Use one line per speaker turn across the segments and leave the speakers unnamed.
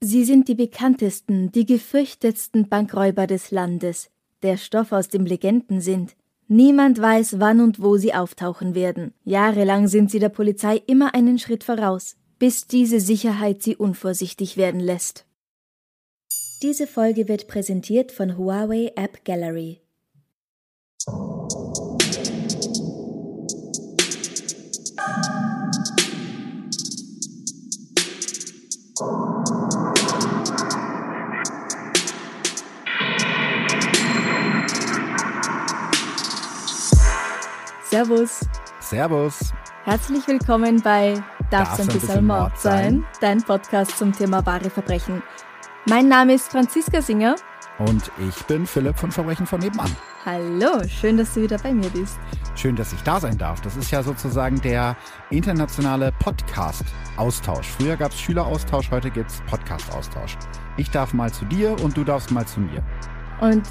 Sie sind die bekanntesten, die gefürchtetsten Bankräuber des Landes, der Stoff aus dem Legenden sind. Niemand weiß, wann und wo sie auftauchen werden. Jahrelang sind sie der Polizei immer einen Schritt voraus, bis diese Sicherheit sie unvorsichtig werden lässt. Diese Folge wird präsentiert von Huawei App Gallery. Servus.
Servus.
Herzlich willkommen bei Darf's ein bisschen Mord sein? Dein Podcast zum Thema wahre Verbrechen. Mein Name ist Franziska Singer.
Und ich bin Philipp von Verbrechen von nebenan.
Hallo, schön, dass du wieder bei mir bist.
Schön, dass ich da sein darf. Das ist ja sozusagen der internationale Podcast-Austausch. Früher gab es Schüleraustausch, heute gibt es Podcast-Austausch. Ich darf mal zu dir und du darfst mal zu mir.
Und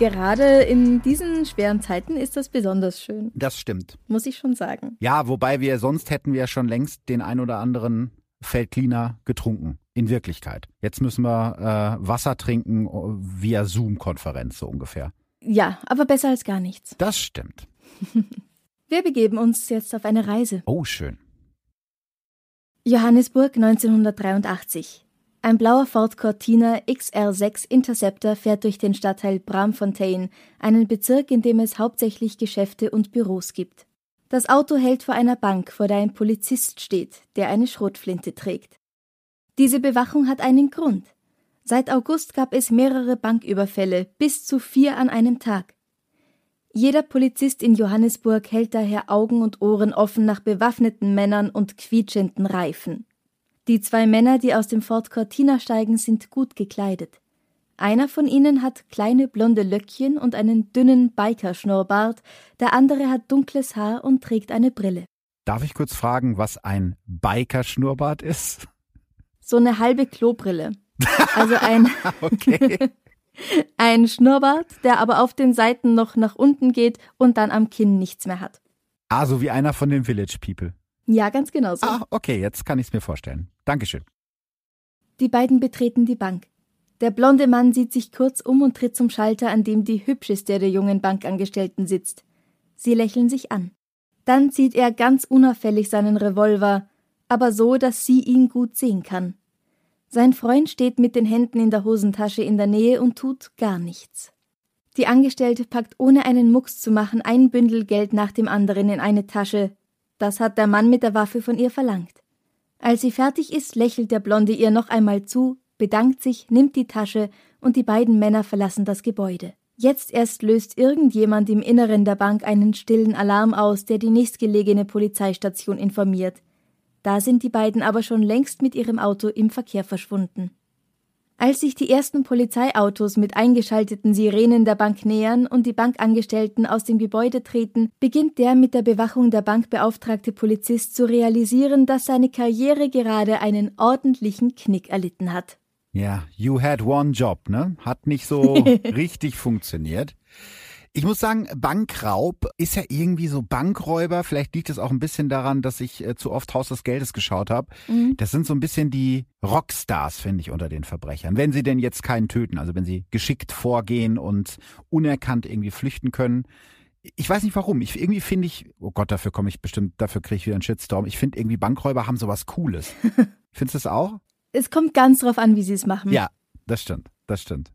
gerade in diesen schweren Zeiten ist das besonders schön.
Das stimmt.
Muss ich schon sagen.
Ja, wobei wir sonst hätten wir schon längst den ein oder anderen Feldcleaner getrunken. In Wirklichkeit. Jetzt müssen wir äh, Wasser trinken via Zoom-Konferenz so ungefähr.
Ja, aber besser als gar nichts.
Das stimmt.
wir begeben uns jetzt auf eine Reise.
Oh, schön.
Johannesburg 1983. Ein blauer Ford Cortina XR6 Interceptor fährt durch den Stadtteil Bramfontein, einen Bezirk, in dem es hauptsächlich Geschäfte und Büros gibt. Das Auto hält vor einer Bank, vor der ein Polizist steht, der eine Schrotflinte trägt. Diese Bewachung hat einen Grund. Seit August gab es mehrere Banküberfälle, bis zu vier an einem Tag. Jeder Polizist in Johannesburg hält daher Augen und Ohren offen nach bewaffneten Männern und quietschenden Reifen. Die zwei Männer, die aus dem Ford Cortina steigen, sind gut gekleidet. Einer von ihnen hat kleine blonde Löckchen und einen dünnen Bikerschnurrbart, der andere hat dunkles Haar und trägt eine Brille.
Darf ich kurz fragen, was ein Bikerschnurrbart ist?
So eine halbe Klobrille. Also ein, ein Schnurrbart, der aber auf den Seiten noch nach unten geht und dann am Kinn nichts mehr hat.
Ah, so wie einer von den Village People.
Ja, ganz genau so.
Ah, okay, jetzt kann ich es mir vorstellen. Dankeschön.
Die beiden betreten die Bank. Der blonde Mann sieht sich kurz um und tritt zum Schalter, an dem die hübscheste der jungen Bankangestellten sitzt. Sie lächeln sich an. Dann zieht er ganz unauffällig seinen Revolver, aber so, dass sie ihn gut sehen kann. Sein Freund steht mit den Händen in der Hosentasche in der Nähe und tut gar nichts. Die Angestellte packt ohne einen Mucks zu machen ein Bündel Geld nach dem anderen in eine Tasche. Das hat der Mann mit der Waffe von ihr verlangt. Als sie fertig ist, lächelt der Blonde ihr noch einmal zu, bedankt sich, nimmt die Tasche und die beiden Männer verlassen das Gebäude. Jetzt erst löst irgendjemand im Inneren der Bank einen stillen Alarm aus, der die nächstgelegene Polizeistation informiert. Da sind die beiden aber schon längst mit ihrem Auto im Verkehr verschwunden. Als sich die ersten Polizeiautos mit eingeschalteten Sirenen der Bank nähern und die Bankangestellten aus dem Gebäude treten, beginnt der mit der Bewachung der Bank beauftragte Polizist zu realisieren, dass seine Karriere gerade einen ordentlichen Knick erlitten hat.
Ja, you had one job, ne? Hat nicht so richtig funktioniert. Ich muss sagen, Bankraub ist ja irgendwie so Bankräuber. Vielleicht liegt es auch ein bisschen daran, dass ich äh, zu oft Haus des Geldes geschaut habe. Mhm. Das sind so ein bisschen die Rockstars, finde ich, unter den Verbrechern. Wenn sie denn jetzt keinen töten, also wenn sie geschickt vorgehen und unerkannt irgendwie flüchten können. Ich weiß nicht warum. Ich irgendwie finde ich, oh Gott, dafür komme ich bestimmt, dafür kriege ich wieder einen Shitstorm. Ich finde irgendwie Bankräuber haben sowas Cooles. Findest du das auch?
Es kommt ganz drauf an, wie sie es machen.
Ja, das stimmt, das stimmt.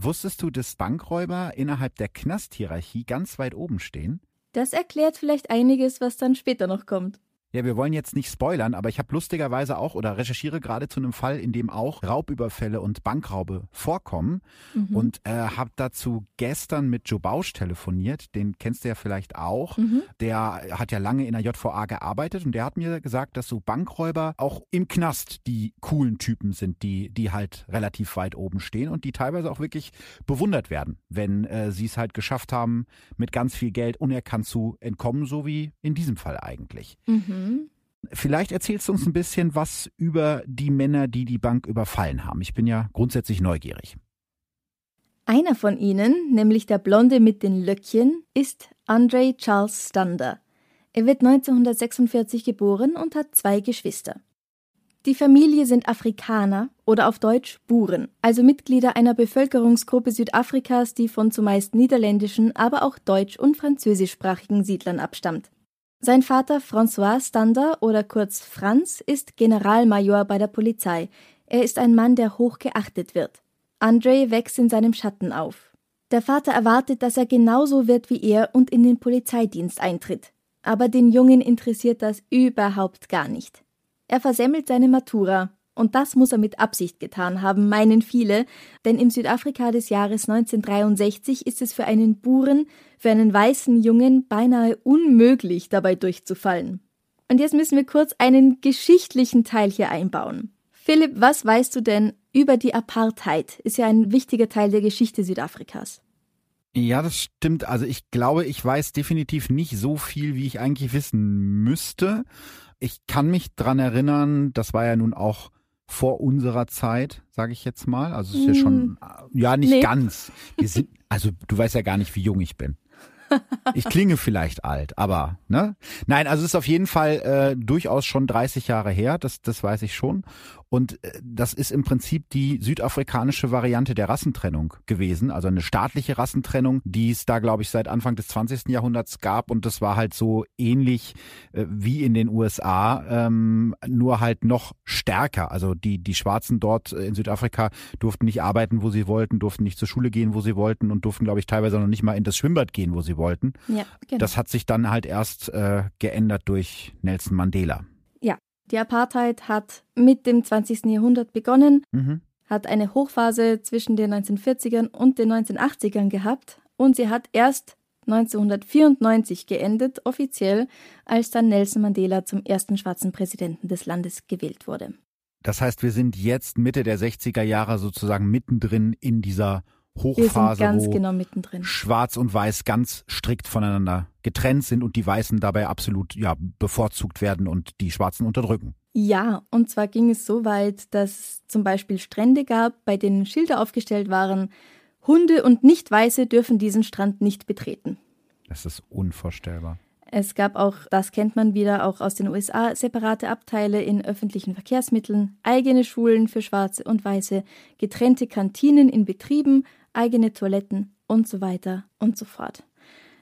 Wusstest du, dass Bankräuber innerhalb der Knasthierarchie ganz weit oben stehen?
Das erklärt vielleicht einiges, was dann später noch kommt.
Ja, wir wollen jetzt nicht spoilern, aber ich habe lustigerweise auch oder recherchiere gerade zu einem Fall, in dem auch Raubüberfälle und Bankraube vorkommen mhm. und äh, habe dazu gestern mit Joe Bausch telefoniert, den kennst du ja vielleicht auch. Mhm. Der hat ja lange in der JVA gearbeitet und der hat mir gesagt, dass so Bankräuber auch im Knast die coolen Typen sind, die, die halt relativ weit oben stehen und die teilweise auch wirklich bewundert werden, wenn äh, sie es halt geschafft haben, mit ganz viel Geld unerkannt zu entkommen, so wie in diesem Fall eigentlich. Mhm. Mhm. Vielleicht erzählst du uns ein bisschen was über die Männer, die die Bank überfallen haben. Ich bin ja grundsätzlich neugierig.
Einer von ihnen, nämlich der Blonde mit den Löckchen, ist Andre Charles Stander. Er wird 1946 geboren und hat zwei Geschwister. Die Familie sind Afrikaner oder auf Deutsch Buren, also Mitglieder einer Bevölkerungsgruppe Südafrikas, die von zumeist niederländischen, aber auch deutsch- und französischsprachigen Siedlern abstammt. Sein Vater François Stander oder kurz Franz ist Generalmajor bei der Polizei. Er ist ein Mann, der hoch geachtet wird. Andre wächst in seinem Schatten auf. Der Vater erwartet, dass er genauso wird wie er und in den Polizeidienst eintritt. Aber den Jungen interessiert das überhaupt gar nicht. Er versemmelt seine Matura und das muss er mit Absicht getan haben, meinen viele, denn im Südafrika des Jahres 1963 ist es für einen Buren, für einen weißen Jungen beinahe unmöglich, dabei durchzufallen. Und jetzt müssen wir kurz einen geschichtlichen Teil hier einbauen. Philipp, was weißt du denn über die Apartheid? Ist ja ein wichtiger Teil der Geschichte Südafrikas.
Ja, das stimmt. Also ich glaube, ich weiß definitiv nicht so viel, wie ich eigentlich wissen müsste. Ich kann mich dran erinnern, das war ja nun auch vor unserer Zeit, sage ich jetzt mal. Also es ist ja schon, hm. ja nicht nee. ganz. Wir sind, also du weißt ja gar nicht, wie jung ich bin. Ich klinge vielleicht alt, aber ne? Nein, also es ist auf jeden Fall äh, durchaus schon 30 Jahre her, das, das weiß ich schon. Und äh, das ist im Prinzip die südafrikanische Variante der Rassentrennung gewesen, also eine staatliche Rassentrennung, die es da, glaube ich, seit Anfang des 20. Jahrhunderts gab. Und das war halt so ähnlich äh, wie in den USA, ähm, nur halt noch stärker. Also die, die Schwarzen dort in Südafrika durften nicht arbeiten, wo sie wollten, durften nicht zur Schule gehen, wo sie wollten und durften, glaube ich, teilweise noch nicht mal in das Schwimmbad gehen, wo sie wollten. Ja, genau. Das hat sich dann halt erst äh, geändert durch Nelson Mandela.
Die Apartheid hat mit dem 20. Jahrhundert begonnen, mhm. hat eine Hochphase zwischen den 1940ern und den 1980ern gehabt und sie hat erst 1994 geendet, offiziell, als dann Nelson Mandela zum ersten schwarzen Präsidenten des Landes gewählt wurde.
Das heißt, wir sind jetzt Mitte der 60er Jahre sozusagen mittendrin in dieser Hochphase,
wo genau
Schwarz und Weiß ganz strikt voneinander getrennt sind und die Weißen dabei absolut ja, bevorzugt werden und die Schwarzen unterdrücken.
Ja, und zwar ging es so weit, dass es zum Beispiel Strände gab, bei denen Schilder aufgestellt waren, Hunde und Nicht-Weiße dürfen diesen Strand nicht betreten.
Das ist unvorstellbar.
Es gab auch, das kennt man wieder auch aus den USA, separate Abteile in öffentlichen Verkehrsmitteln, eigene Schulen für Schwarze und Weiße, getrennte Kantinen in Betrieben, eigene Toiletten und so weiter und so fort.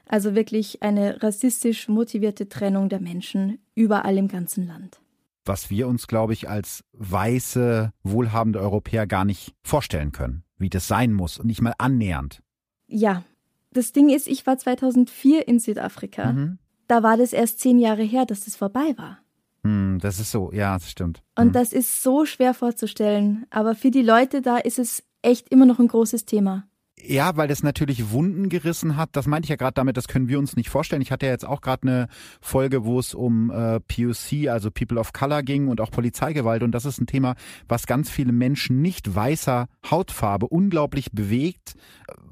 Also wirklich eine rassistisch motivierte Trennung der Menschen überall im ganzen Land.
Was wir uns, glaube ich, als weiße, wohlhabende Europäer gar nicht vorstellen können, wie das sein muss und nicht mal annähernd.
Ja, das Ding ist, ich war 2004 in Südafrika. Mhm da war das erst zehn Jahre her, dass das vorbei war.
Hm, das ist so, ja, das stimmt.
Und hm. das ist so schwer vorzustellen. Aber für die Leute da ist es echt immer noch ein großes Thema.
Ja, weil das natürlich Wunden gerissen hat. Das meinte ich ja gerade damit, das können wir uns nicht vorstellen. Ich hatte ja jetzt auch gerade eine Folge, wo es um äh, POC, also People of Color ging und auch Polizeigewalt. Und das ist ein Thema, was ganz viele Menschen nicht weißer Hautfarbe unglaublich bewegt,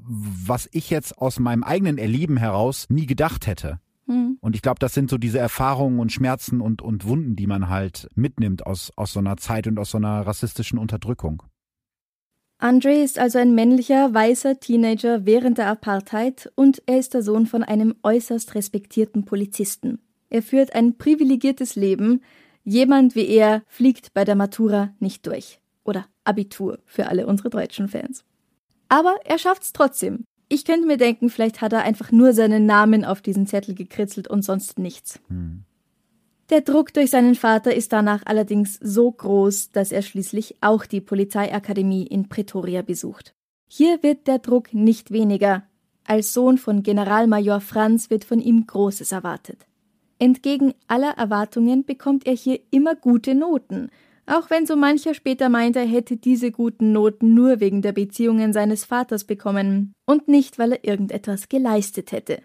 was ich jetzt aus meinem eigenen Erleben heraus nie gedacht hätte. Mhm. Und ich glaube, das sind so diese Erfahrungen und Schmerzen und, und Wunden, die man halt mitnimmt aus, aus so einer Zeit und aus so einer rassistischen Unterdrückung.
Andre ist also ein männlicher, weißer Teenager während der Apartheid und er ist der Sohn von einem äußerst respektierten Polizisten. Er führt ein privilegiertes Leben. Jemand wie er fliegt bei der Matura nicht durch. Oder Abitur für alle unsere deutschen Fans. Aber er schafft's trotzdem. Ich könnte mir denken, vielleicht hat er einfach nur seinen Namen auf diesen Zettel gekritzelt und sonst nichts. Hm. Der Druck durch seinen Vater ist danach allerdings so groß, dass er schließlich auch die Polizeiakademie in Pretoria besucht. Hier wird der Druck nicht weniger. Als Sohn von Generalmajor Franz wird von ihm Großes erwartet. Entgegen aller Erwartungen bekommt er hier immer gute Noten, auch wenn so mancher später meint, er hätte diese guten Noten nur wegen der Beziehungen seines Vaters bekommen und nicht, weil er irgendetwas geleistet hätte.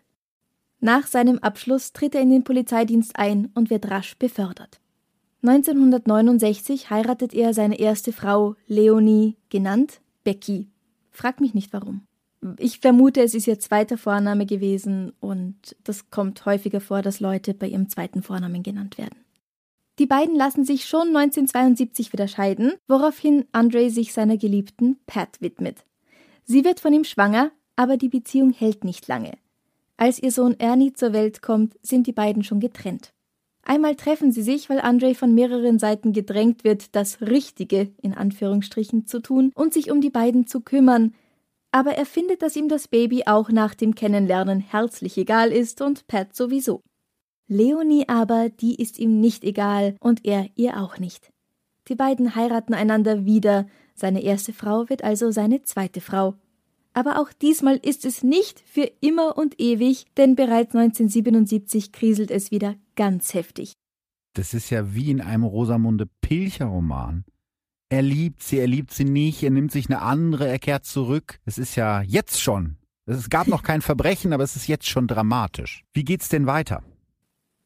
Nach seinem Abschluss tritt er in den Polizeidienst ein und wird rasch befördert. 1969 heiratet er seine erste Frau, Leonie, genannt Becky. Frag mich nicht warum. Ich vermute, es ist ihr zweiter Vorname gewesen und das kommt häufiger vor, dass Leute bei ihrem zweiten Vornamen genannt werden. Die beiden lassen sich schon 1972 wieder scheiden, woraufhin Andre sich seiner Geliebten Pat widmet. Sie wird von ihm schwanger, aber die Beziehung hält nicht lange. Als ihr Sohn Ernie zur Welt kommt, sind die beiden schon getrennt. Einmal treffen sie sich, weil Andre von mehreren Seiten gedrängt wird, das Richtige in Anführungsstrichen zu tun und sich um die beiden zu kümmern, aber er findet, dass ihm das Baby auch nach dem Kennenlernen herzlich egal ist und Pat sowieso. Leonie aber, die ist ihm nicht egal und er ihr auch nicht. Die beiden heiraten einander wieder, seine erste Frau wird also seine zweite Frau. Aber auch diesmal ist es nicht für immer und ewig, denn bereits 1977 kriselt es wieder ganz heftig.
Das ist ja wie in einem Rosamunde Pilcher Roman. Er liebt sie, er liebt sie nicht, er nimmt sich eine andere, er kehrt zurück. Es ist ja jetzt schon. Es gab noch kein Verbrechen, aber es ist jetzt schon dramatisch. Wie geht's denn weiter?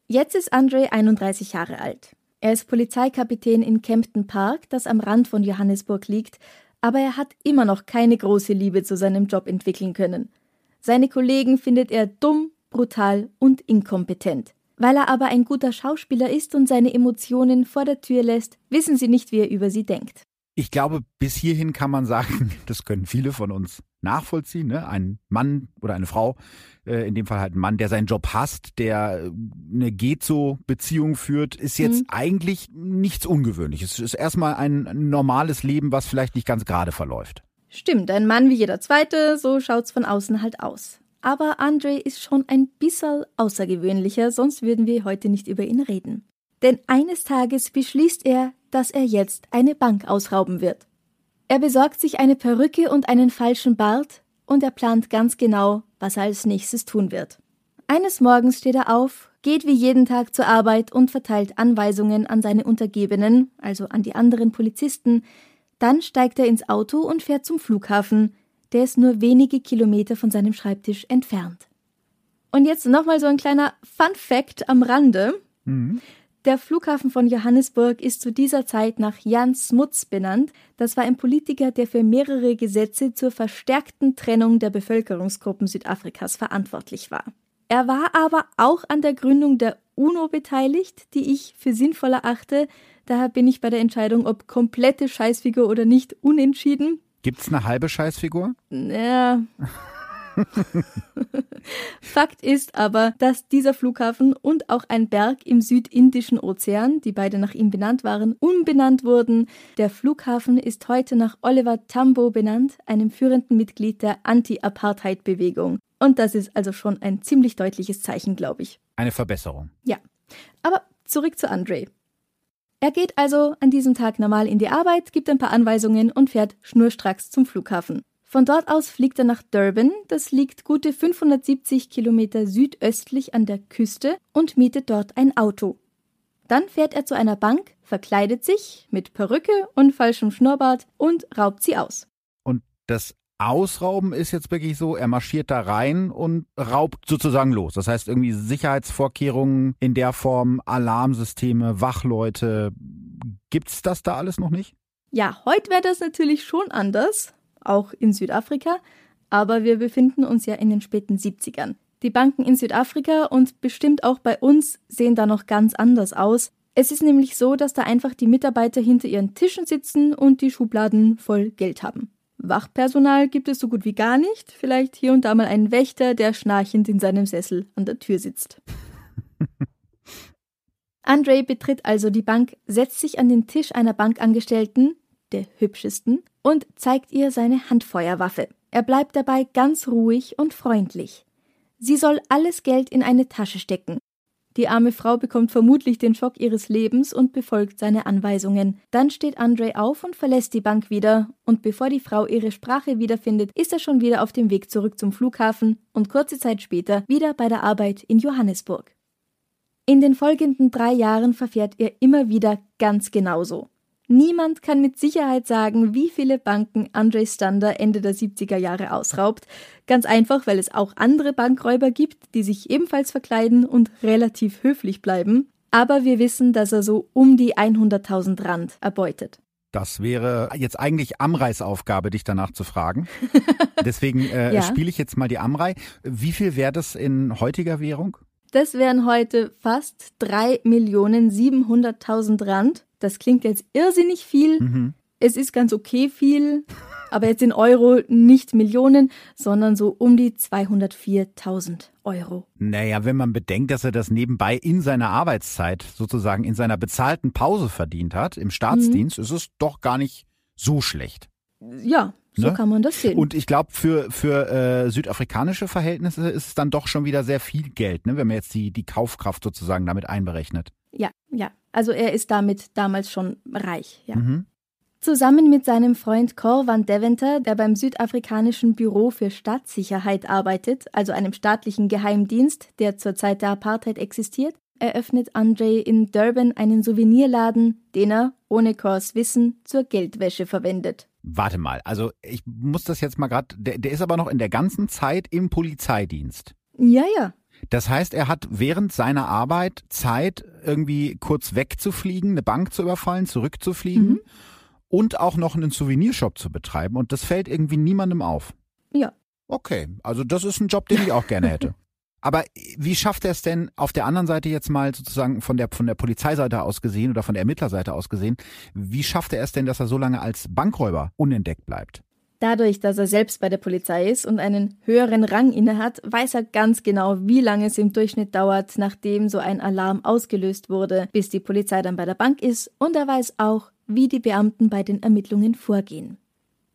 Jetzt ist Andre 31 Jahre alt. Er ist Polizeikapitän in Kempton Park, das am Rand von Johannesburg liegt, aber er hat immer noch keine große Liebe zu seinem Job entwickeln können. Seine Kollegen findet er dumm, brutal und inkompetent. Weil er aber ein guter Schauspieler ist und seine Emotionen vor der Tür lässt, wissen sie nicht, wie er über sie denkt.
Ich glaube, bis hierhin kann man sagen, das können viele von uns nachvollziehen. Ne? Ein Mann oder eine Frau, äh, in dem Fall halt ein Mann, der seinen Job hasst, der äh, eine Geht-so-Beziehung führt, ist jetzt mhm. eigentlich nichts Ungewöhnliches. Es ist erstmal ein normales Leben, was vielleicht nicht ganz gerade verläuft.
Stimmt, ein Mann wie jeder zweite, so schaut's von außen halt aus aber Andre ist schon ein bisschen außergewöhnlicher, sonst würden wir heute nicht über ihn reden. Denn eines Tages beschließt er, dass er jetzt eine Bank ausrauben wird. Er besorgt sich eine Perücke und einen falschen Bart und er plant ganz genau, was er als nächstes tun wird. Eines Morgens steht er auf, geht wie jeden Tag zur Arbeit und verteilt Anweisungen an seine Untergebenen, also an die anderen Polizisten, dann steigt er ins Auto und fährt zum Flughafen, der ist nur wenige Kilometer von seinem Schreibtisch entfernt. Und jetzt nochmal so ein kleiner Fun Fact am Rande. Mhm. Der Flughafen von Johannesburg ist zu dieser Zeit nach Jan Smuts benannt. Das war ein Politiker, der für mehrere Gesetze zur verstärkten Trennung der Bevölkerungsgruppen Südafrikas verantwortlich war. Er war aber auch an der Gründung der UNO beteiligt, die ich für sinnvoll erachte. Daher bin ich bei der Entscheidung, ob komplette Scheißfigur oder nicht, unentschieden.
Gibt's eine halbe Scheißfigur?
Ja. Fakt ist aber, dass dieser Flughafen und auch ein Berg im südindischen Ozean, die beide nach ihm benannt waren, umbenannt wurden. Der Flughafen ist heute nach Oliver Tambo benannt, einem führenden Mitglied der Anti-Apartheid-Bewegung. Und das ist also schon ein ziemlich deutliches Zeichen, glaube ich.
Eine Verbesserung.
Ja. Aber zurück zu Andre. Er geht also an diesem Tag normal in die Arbeit, gibt ein paar Anweisungen und fährt schnurstracks zum Flughafen. Von dort aus fliegt er nach Durban, das liegt gute 570 Kilometer südöstlich an der Küste und mietet dort ein Auto. Dann fährt er zu einer Bank, verkleidet sich mit Perücke und falschem Schnurrbart und raubt sie aus.
Und das Ausrauben ist jetzt wirklich so, er marschiert da rein und raubt sozusagen los. Das heißt irgendwie Sicherheitsvorkehrungen in der Form, Alarmsysteme, Wachleute. Gibt's das da alles noch nicht?
Ja, heute wäre das natürlich schon anders, auch in Südafrika, aber wir befinden uns ja in den späten 70ern. Die Banken in Südafrika und bestimmt auch bei uns sehen da noch ganz anders aus. Es ist nämlich so, dass da einfach die Mitarbeiter hinter ihren Tischen sitzen und die Schubladen voll Geld haben. Wachpersonal gibt es so gut wie gar nicht, vielleicht hier und da mal einen Wächter, der schnarchend in seinem Sessel an der Tür sitzt. Andre betritt also die Bank, setzt sich an den Tisch einer Bankangestellten, der hübschesten, und zeigt ihr seine Handfeuerwaffe. Er bleibt dabei ganz ruhig und freundlich. Sie soll alles Geld in eine Tasche stecken, die arme Frau bekommt vermutlich den Schock ihres Lebens und befolgt seine Anweisungen. Dann steht Andre auf und verlässt die Bank wieder, und bevor die Frau ihre Sprache wiederfindet, ist er schon wieder auf dem Weg zurück zum Flughafen und kurze Zeit später wieder bei der Arbeit in Johannesburg. In den folgenden drei Jahren verfährt er immer wieder ganz genauso. Niemand kann mit Sicherheit sagen, wie viele Banken Andre Stander Ende der 70er Jahre ausraubt. Ganz einfach, weil es auch andere Bankräuber gibt, die sich ebenfalls verkleiden und relativ höflich bleiben. Aber wir wissen, dass er so um die 100.000 Rand erbeutet.
Das wäre jetzt eigentlich Amreis Aufgabe, dich danach zu fragen. Deswegen äh, ja. spiele ich jetzt mal die Amrei. Wie viel wäre das in heutiger Währung?
Das wären heute fast 3.700.000 Rand. Das klingt jetzt irrsinnig viel. Mhm. Es ist ganz okay viel, aber jetzt in Euro nicht Millionen, sondern so um die 204.000 Euro.
Naja, wenn man bedenkt, dass er das nebenbei in seiner Arbeitszeit, sozusagen in seiner bezahlten Pause verdient hat, im Staatsdienst, mhm. ist es doch gar nicht so schlecht.
Ja, so ne? kann man das sehen.
Und ich glaube, für, für äh, südafrikanische Verhältnisse ist es dann doch schon wieder sehr viel Geld, ne, wenn man jetzt die, die Kaufkraft sozusagen damit einberechnet.
Ja, ja. Also er ist damit damals schon reich, ja. Mhm. Zusammen mit seinem Freund Cor van Deventer, der beim südafrikanischen Büro für Staatssicherheit arbeitet, also einem staatlichen Geheimdienst, der zur Zeit der Apartheid existiert, eröffnet Andre in Durban einen Souvenirladen, den er, ohne Cors Wissen, zur Geldwäsche verwendet.
Warte mal, also ich muss das jetzt mal gerade, der, der ist aber noch in der ganzen Zeit im Polizeidienst.
Ja, ja.
Das heißt, er hat während seiner Arbeit Zeit, irgendwie kurz wegzufliegen, eine Bank zu überfallen, zurückzufliegen mhm. und auch noch einen Souvenirshop zu betreiben. Und das fällt irgendwie niemandem auf.
Ja.
Okay, also das ist ein Job, den ich auch gerne hätte. Aber wie schafft er es denn auf der anderen Seite jetzt mal sozusagen von der, von der Polizeiseite aus gesehen oder von der Ermittlerseite aus gesehen, wie schafft er es denn, dass er so lange als Bankräuber unentdeckt bleibt?
Dadurch, dass er selbst bei der Polizei ist und einen höheren Rang innehat, weiß er ganz genau, wie lange es im Durchschnitt dauert, nachdem so ein Alarm ausgelöst wurde, bis die Polizei dann bei der Bank ist und er weiß auch, wie die Beamten bei den Ermittlungen vorgehen.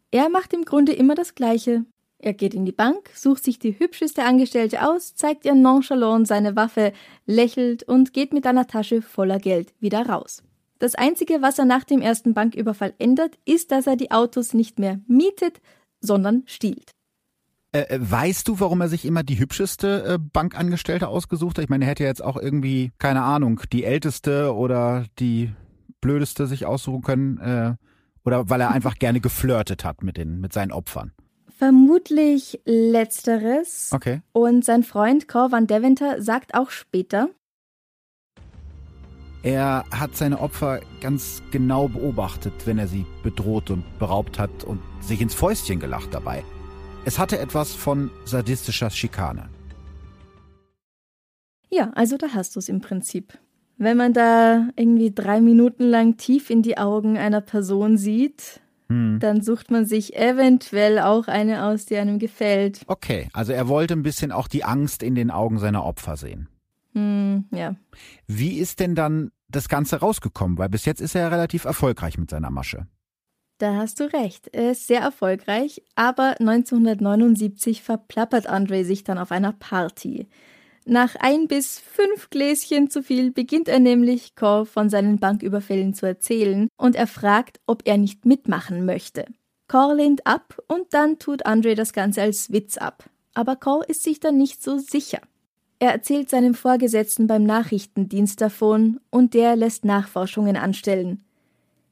Er macht im Grunde immer das Gleiche. Er geht in die Bank, sucht sich die hübscheste Angestellte aus, zeigt ihr nonchalant seine Waffe, lächelt und geht mit einer Tasche voller Geld wieder raus. Das Einzige, was er nach dem ersten Banküberfall ändert, ist, dass er die Autos nicht mehr mietet, sondern stiehlt.
Äh, äh, weißt du, warum er sich immer die hübscheste äh, Bankangestellte ausgesucht hat? Ich meine, er hätte jetzt auch irgendwie, keine Ahnung, die älteste oder die blödeste sich aussuchen können. Äh, oder weil er einfach gerne geflirtet hat mit, den, mit seinen Opfern.
Vermutlich letzteres.
Okay.
Und sein Freund Cor van Deventer sagt auch später,
er hat seine Opfer ganz genau beobachtet, wenn er sie bedroht und beraubt hat und sich ins Fäustchen gelacht dabei. Es hatte etwas von sadistischer Schikane.
Ja, also da hast du es im Prinzip. Wenn man da irgendwie drei Minuten lang tief in die Augen einer Person sieht, hm. dann sucht man sich eventuell auch eine aus, die einem gefällt.
Okay, also er wollte ein bisschen auch die Angst in den Augen seiner Opfer sehen.
Hm, ja.
Wie ist denn dann das Ganze rausgekommen? Weil bis jetzt ist er ja relativ erfolgreich mit seiner Masche.
Da hast du recht. Er ist sehr erfolgreich, aber 1979 verplappert Andre sich dann auf einer Party. Nach ein bis fünf Gläschen zu viel beginnt er nämlich, Cor von seinen Banküberfällen zu erzählen und er fragt, ob er nicht mitmachen möchte. Cor lehnt ab und dann tut Andre das Ganze als Witz ab. Aber Cor ist sich dann nicht so sicher. Er erzählt seinem Vorgesetzten beim Nachrichtendienst davon und der lässt Nachforschungen anstellen.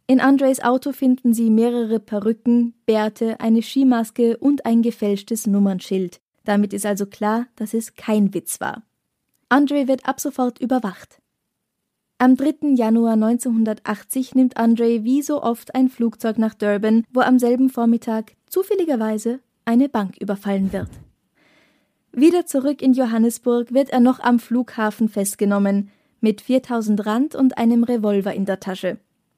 In Andres Auto finden sie mehrere Perücken, Bärte, eine Skimaske und ein gefälschtes Nummernschild. Damit ist also klar, dass es kein Witz war. Andre wird ab sofort überwacht. Am 3. Januar 1980 nimmt Andre wie so oft ein Flugzeug nach Durban, wo am selben Vormittag zufälligerweise eine Bank überfallen wird. Wieder zurück in Johannesburg wird er noch am Flughafen festgenommen, mit 4000 Rand und einem Revolver in der Tasche.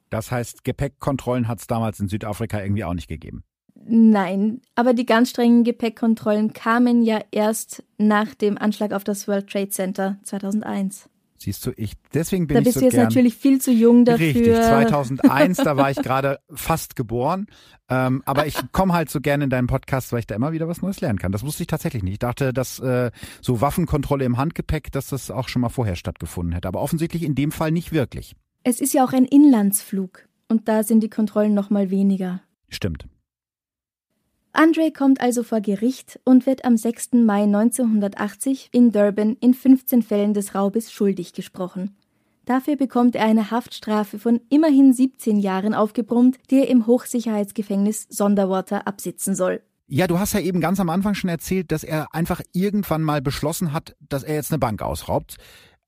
Das heißt, Gepäckkontrollen hat es damals in Südafrika irgendwie auch nicht gegeben.
Nein, aber die ganz strengen Gepäckkontrollen kamen ja erst nach dem Anschlag auf das World Trade Center 2001.
Siehst du, ich deswegen bin
da
ich
bist
so
du jetzt
gern,
natürlich viel zu jung dafür.
Richtig, 2001, da war ich gerade fast geboren. Ähm, aber ich komme halt so gerne in deinen Podcast, weil ich da immer wieder was Neues lernen kann. Das wusste ich tatsächlich nicht. Ich dachte, dass äh, so Waffenkontrolle im Handgepäck, dass das auch schon mal vorher stattgefunden hätte. Aber offensichtlich in dem Fall nicht wirklich.
Es ist ja auch ein Inlandsflug und da sind die Kontrollen noch mal weniger.
Stimmt.
Andre kommt also vor Gericht und wird am 6. Mai 1980 in Durban in 15 Fällen des Raubes schuldig gesprochen. Dafür bekommt er eine Haftstrafe von immerhin 17 Jahren aufgebrummt, die er im Hochsicherheitsgefängnis Sonderwater absitzen soll.
Ja, du hast ja eben ganz am Anfang schon erzählt, dass er einfach irgendwann mal beschlossen hat, dass er jetzt eine Bank ausraubt.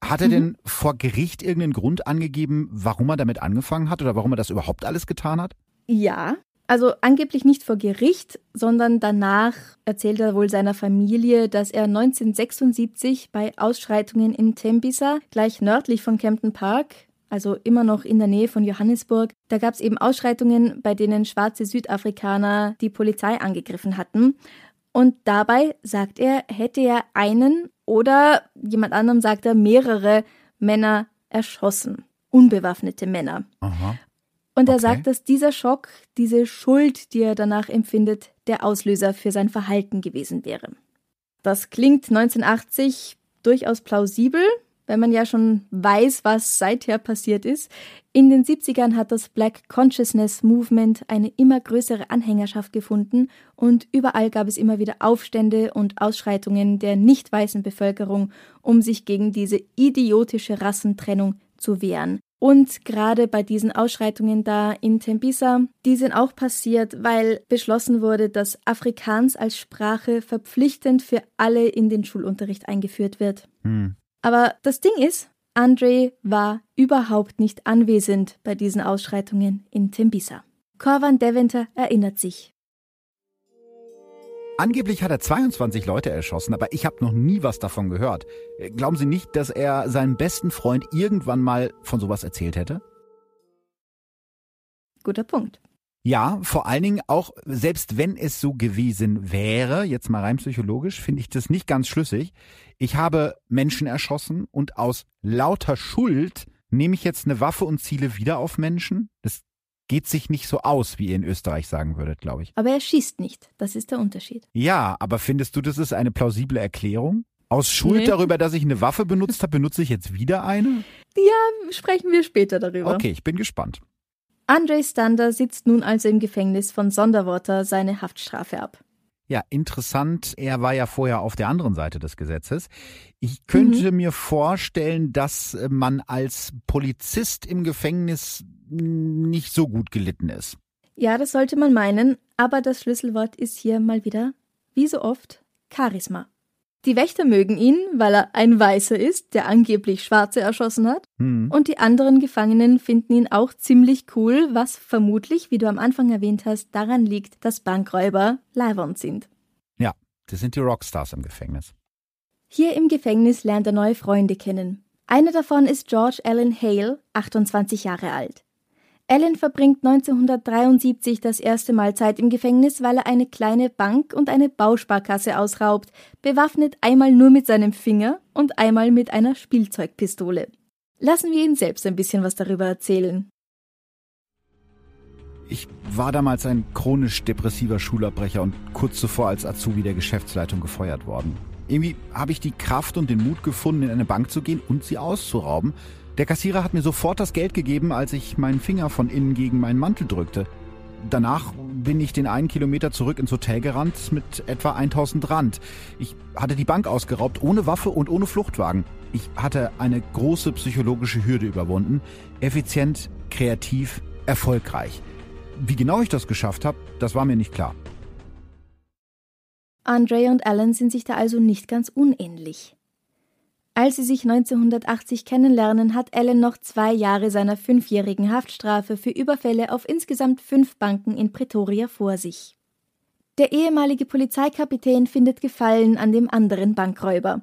Hat er mhm. denn vor Gericht irgendeinen Grund angegeben, warum er damit angefangen hat oder warum er das überhaupt alles getan hat?
Ja, also angeblich nicht vor Gericht, sondern danach erzählt er wohl seiner Familie, dass er 1976 bei Ausschreitungen in Tembisa, gleich nördlich von Campton Park, also immer noch in der Nähe von Johannesburg, da gab es eben Ausschreitungen, bei denen schwarze Südafrikaner die Polizei angegriffen hatten. Und dabei, sagt er, hätte er einen oder jemand anderem sagt er mehrere Männer erschossen. Unbewaffnete Männer. Aha. Und er okay. sagt, dass dieser Schock, diese Schuld, die er danach empfindet, der Auslöser für sein Verhalten gewesen wäre. Das klingt 1980 durchaus plausibel, wenn man ja schon weiß, was seither passiert ist. In den 70ern hat das Black Consciousness Movement eine immer größere Anhängerschaft gefunden und überall gab es immer wieder Aufstände und Ausschreitungen der nicht weißen Bevölkerung, um sich gegen diese idiotische Rassentrennung zu wehren. Und gerade bei diesen Ausschreitungen da in Tembisa, die sind auch passiert, weil beschlossen wurde, dass Afrikaans als Sprache verpflichtend für alle in den Schulunterricht eingeführt wird. Hm. Aber das Ding ist, Andre war überhaupt nicht anwesend bei diesen Ausschreitungen in Tembisa. Corvan Deventer erinnert sich.
Angeblich hat er 22 Leute erschossen, aber ich habe noch nie was davon gehört. Glauben Sie nicht, dass er seinem besten Freund irgendwann mal von sowas erzählt hätte?
Guter Punkt.
Ja, vor allen Dingen auch, selbst wenn es so gewesen wäre, jetzt mal rein psychologisch, finde ich das nicht ganz schlüssig. Ich habe Menschen erschossen und aus lauter Schuld nehme ich jetzt eine Waffe und ziele wieder auf Menschen. Das geht sich nicht so aus, wie ihr in Österreich sagen würdet, glaube ich.
Aber er schießt nicht. Das ist der Unterschied.
Ja, aber findest du, das ist eine plausible Erklärung? Aus Schuld nee. darüber, dass ich eine Waffe benutzt habe, benutze ich jetzt wieder eine?
Ja, sprechen wir später darüber.
Okay, ich bin gespannt.
Andre Stander sitzt nun also im Gefängnis von Sonderwater seine Haftstrafe ab.
Ja, interessant. Er war ja vorher auf der anderen Seite des Gesetzes. Ich könnte mhm. mir vorstellen, dass man als Polizist im Gefängnis nicht so gut gelitten ist.
Ja, das sollte man meinen, aber das Schlüsselwort ist hier mal wieder, wie so oft, Charisma. Die Wächter mögen ihn, weil er ein Weißer ist, der angeblich Schwarze erschossen hat. Hm. Und die anderen Gefangenen finden ihn auch ziemlich cool, was vermutlich, wie du am Anfang erwähnt hast, daran liegt, dass Bankräuber Leihwand sind.
Ja, das sind die Rockstars im Gefängnis.
Hier im Gefängnis lernt er neue Freunde kennen. Einer davon ist George Allen Hale, 28 Jahre alt. Allen verbringt 1973 das erste Mal Zeit im Gefängnis, weil er eine kleine Bank und eine Bausparkasse ausraubt, bewaffnet einmal nur mit seinem Finger und einmal mit einer Spielzeugpistole. Lassen wir ihn selbst ein bisschen was darüber erzählen.
Ich war damals ein chronisch depressiver Schulabbrecher und kurz zuvor als Azubi der Geschäftsleitung gefeuert worden. Irgendwie habe ich die Kraft und den Mut gefunden, in eine Bank zu gehen und sie auszurauben, der Kassierer hat mir sofort das Geld gegeben, als ich meinen Finger von innen gegen meinen Mantel drückte. Danach bin ich den einen Kilometer zurück ins Hotel gerannt mit etwa 1000 Rand. Ich hatte die Bank ausgeraubt, ohne Waffe und ohne Fluchtwagen. Ich hatte eine große psychologische Hürde überwunden. Effizient, kreativ, erfolgreich. Wie genau ich das geschafft habe, das war mir nicht klar.
Andre und Alan sind sich da also nicht ganz unähnlich. Als sie sich 1980 kennenlernen, hat Allen noch zwei Jahre seiner fünfjährigen Haftstrafe für Überfälle auf insgesamt fünf Banken in Pretoria vor sich. Der ehemalige Polizeikapitän findet Gefallen an dem anderen Bankräuber.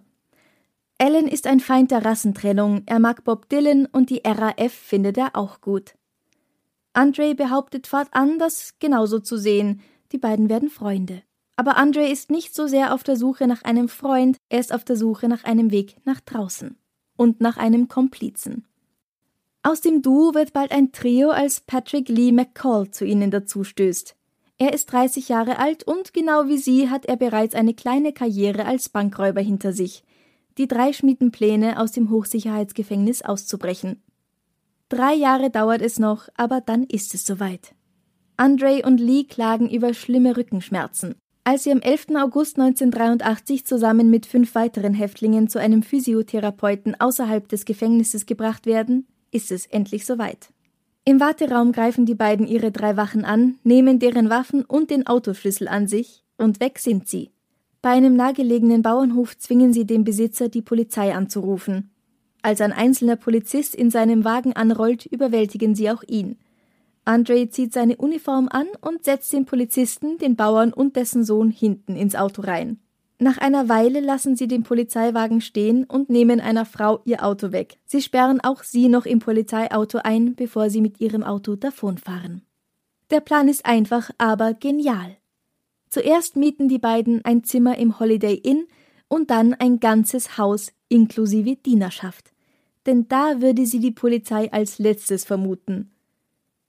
Allen ist ein Feind der Rassentrennung, er mag Bob Dylan und die RAF findet er auch gut. Andre behauptet fortan, das genauso zu sehen, die beiden werden Freunde. Aber Andre ist nicht so sehr auf der Suche nach einem Freund, er ist auf der Suche nach einem Weg nach draußen und nach einem Komplizen. Aus dem Duo wird bald ein Trio, als Patrick Lee McCall zu ihnen dazustößt. Er ist 30 Jahre alt und genau wie sie hat er bereits eine kleine Karriere als Bankräuber hinter sich. Die drei schmieden Pläne, aus dem Hochsicherheitsgefängnis auszubrechen. Drei Jahre dauert es noch, aber dann ist es soweit. Andre und Lee klagen über schlimme Rückenschmerzen. Als sie am 11. August 1983 zusammen mit fünf weiteren Häftlingen zu einem Physiotherapeuten außerhalb des Gefängnisses gebracht werden, ist es endlich soweit. Im Warteraum greifen die beiden ihre drei Wachen an, nehmen deren Waffen und den Autoschlüssel an sich, und weg sind sie. Bei einem nahegelegenen Bauernhof zwingen sie den Besitzer, die Polizei anzurufen. Als ein einzelner Polizist in seinem Wagen anrollt, überwältigen sie auch ihn. Andre zieht seine Uniform an und setzt den Polizisten, den Bauern und dessen Sohn hinten ins Auto rein. Nach einer Weile lassen sie den Polizeiwagen stehen und nehmen einer Frau ihr Auto weg. Sie sperren auch sie noch im Polizeiauto ein, bevor sie mit ihrem Auto davonfahren. Der Plan ist einfach, aber genial. Zuerst mieten die beiden ein Zimmer im Holiday Inn und dann ein ganzes Haus inklusive Dienerschaft. Denn da würde sie die Polizei als letztes vermuten.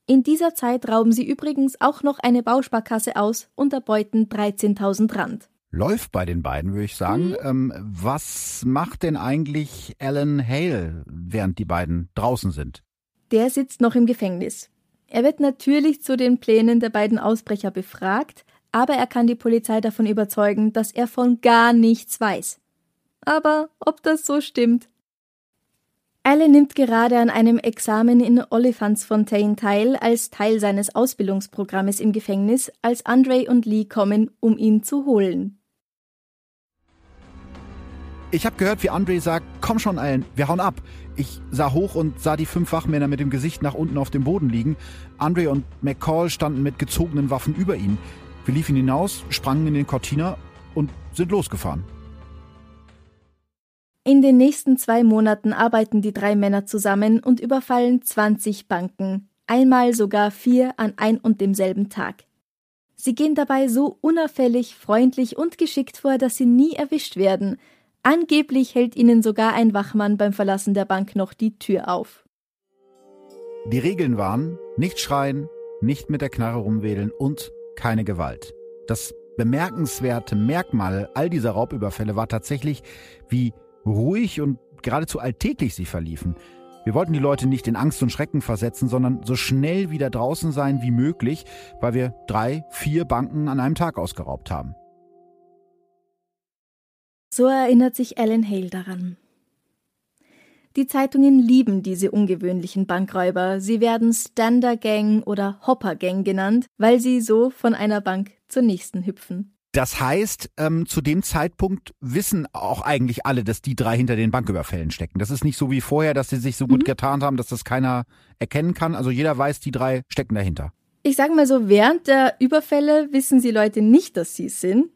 In dieser Zeit rauben sie übrigens auch noch eine Bausparkasse aus und erbeuten 13.000 Rand.
Läuft bei den beiden, würde ich sagen. Mhm. Ähm, was macht denn eigentlich Alan Hale, während die beiden draußen sind?
Der sitzt noch im Gefängnis. Er wird natürlich zu den Plänen der beiden Ausbrecher befragt, aber er kann die Polizei davon überzeugen, dass er von gar nichts weiß. Aber ob das so stimmt, alle nimmt gerade an einem Examen in Olifantsfontein teil, als Teil seines Ausbildungsprogrammes im Gefängnis, als Andre und Lee kommen, um ihn zu holen.
Ich habe gehört, wie Andre sagt, komm schon Allen, wir hauen ab. Ich sah hoch und sah die fünf Wachmänner mit dem Gesicht nach unten auf dem Boden liegen. Andre und McCall standen mit gezogenen Waffen über ihn. Wir liefen hinaus, sprangen in den Cortina und sind losgefahren.
In den nächsten zwei Monaten arbeiten die drei Männer zusammen und überfallen 20 Banken, einmal sogar vier an ein und demselben Tag. Sie gehen dabei so unauffällig, freundlich und geschickt vor, dass sie nie erwischt werden. Angeblich hält ihnen sogar ein Wachmann beim Verlassen der Bank noch die Tür auf.
Die Regeln waren nicht schreien, nicht mit der Knarre rumwedeln und keine Gewalt. Das bemerkenswerte Merkmal all dieser Raubüberfälle war tatsächlich, wie ruhig und geradezu alltäglich sie verliefen. Wir wollten die Leute nicht in Angst und Schrecken versetzen, sondern so schnell wieder draußen sein wie möglich, weil wir drei, vier Banken an einem Tag ausgeraubt haben.
So erinnert sich Alan Hale daran. Die Zeitungen lieben diese ungewöhnlichen Bankräuber. Sie werden Stander Gang oder Hopper Gang genannt, weil sie so von einer Bank zur nächsten hüpfen.
Das heißt, ähm, zu dem Zeitpunkt wissen auch eigentlich alle, dass die drei hinter den Banküberfällen stecken. Das ist nicht so wie vorher, dass sie sich so gut mhm. getarnt haben, dass das keiner erkennen kann. Also jeder weiß, die drei stecken dahinter.
Ich sage mal so, während der Überfälle wissen die Leute nicht, dass sie es sind,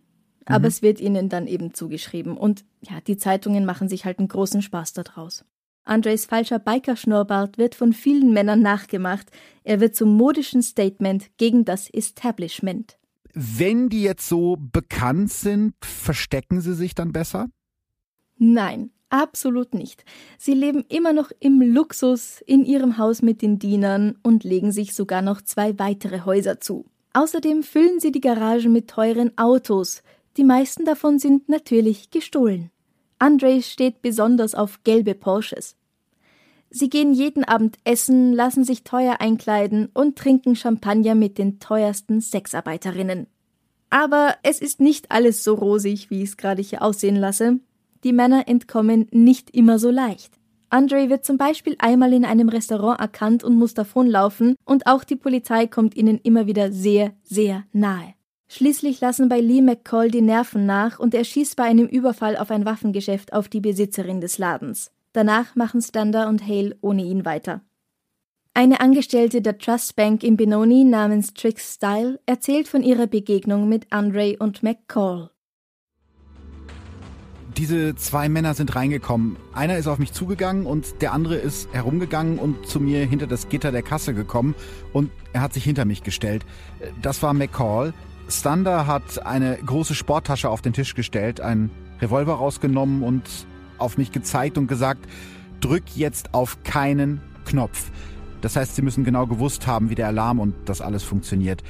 aber mhm. es wird ihnen dann eben zugeschrieben. Und ja, die Zeitungen machen sich halt einen großen Spaß daraus. Andres falscher Bikerschnurrbart wird von vielen Männern nachgemacht. Er wird zum modischen Statement gegen das Establishment.
Wenn die jetzt so bekannt sind, verstecken sie sich dann besser?
Nein, absolut nicht. Sie leben immer noch im Luxus in ihrem Haus mit den Dienern und legen sich sogar noch zwei weitere Häuser zu. Außerdem füllen sie die Garagen mit teuren Autos. Die meisten davon sind natürlich gestohlen. Andre steht besonders auf gelbe Porsches. Sie gehen jeden Abend essen, lassen sich teuer einkleiden und trinken Champagner mit den teuersten Sexarbeiterinnen. Aber es ist nicht alles so rosig, wie ich es gerade hier aussehen lasse. Die Männer entkommen nicht immer so leicht. Andre wird zum Beispiel einmal in einem Restaurant erkannt und muss davonlaufen, und auch die Polizei kommt ihnen immer wieder sehr, sehr nahe. Schließlich lassen bei Lee McCall die Nerven nach und er schießt bei einem Überfall auf ein Waffengeschäft auf die Besitzerin des Ladens. Danach machen Stander und Hale ohne ihn weiter. Eine Angestellte der Trust Bank in Benoni namens Trix Style erzählt von ihrer Begegnung mit Andre und McCall.
Diese zwei Männer sind reingekommen. Einer ist auf mich zugegangen und der andere ist herumgegangen und zu mir hinter das Gitter der Kasse gekommen und er hat sich hinter mich gestellt. Das war McCall. Stander hat eine große Sporttasche auf den Tisch gestellt, einen Revolver rausgenommen und auf mich gezeigt und gesagt, drück jetzt auf keinen Knopf. Das heißt, sie müssen genau gewusst haben, wie der Alarm und das alles funktioniert.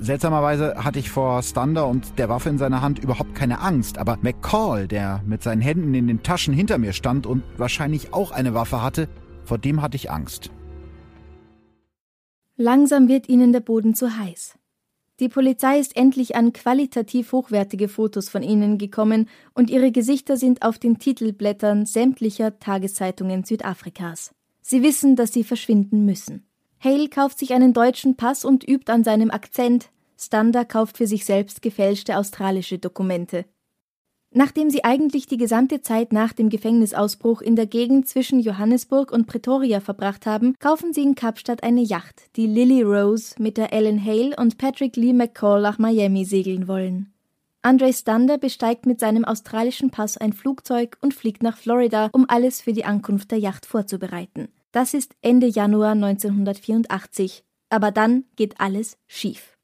Seltsamerweise hatte ich vor Stander und der Waffe in seiner Hand überhaupt keine Angst, aber McCall, der mit seinen Händen in den Taschen hinter mir stand und wahrscheinlich auch eine Waffe hatte, vor dem hatte ich Angst.
Langsam wird ihnen der Boden zu heiß. Die Polizei ist endlich an qualitativ hochwertige Fotos von ihnen gekommen und ihre Gesichter sind auf den Titelblättern sämtlicher Tageszeitungen Südafrikas. Sie wissen, dass sie verschwinden müssen. Hale kauft sich einen deutschen Pass und übt an seinem Akzent. Stander kauft für sich selbst gefälschte australische Dokumente. Nachdem sie eigentlich die gesamte Zeit nach dem Gefängnisausbruch in der Gegend zwischen Johannesburg und Pretoria verbracht haben, kaufen sie in Kapstadt eine Yacht, die Lily Rose, mit der Ellen Hale und Patrick Lee McCall nach Miami segeln wollen. Andre Stander besteigt mit seinem australischen Pass ein Flugzeug und fliegt nach Florida, um alles für die Ankunft der Yacht vorzubereiten. Das ist Ende Januar 1984. Aber dann geht alles schief.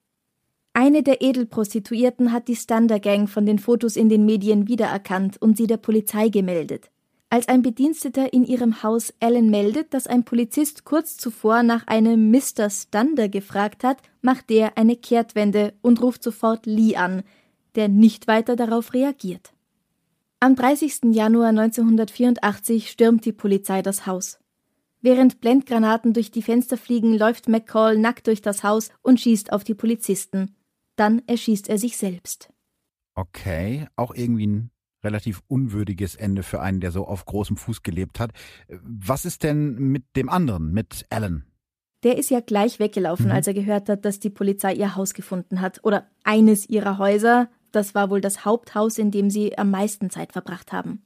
Eine der Edelprostituierten hat die Stander Gang von den Fotos in den Medien wiedererkannt und sie der Polizei gemeldet. Als ein Bediensteter in ihrem Haus Ellen meldet, dass ein Polizist kurz zuvor nach einem Mr. Stander gefragt hat, macht der eine Kehrtwende und ruft sofort Lee an, der nicht weiter darauf reagiert. Am 30. Januar 1984 stürmt die Polizei das Haus. Während Blendgranaten durch die Fenster fliegen, läuft McCall nackt durch das Haus und schießt auf die Polizisten. Dann erschießt er sich selbst.
Okay, auch irgendwie ein relativ unwürdiges Ende für einen, der so auf großem Fuß gelebt hat. Was ist denn mit dem anderen, mit Alan?
Der ist ja gleich weggelaufen, mhm. als er gehört hat, dass die Polizei ihr Haus gefunden hat. Oder eines ihrer Häuser. Das war wohl das Haupthaus, in dem sie am meisten Zeit verbracht haben.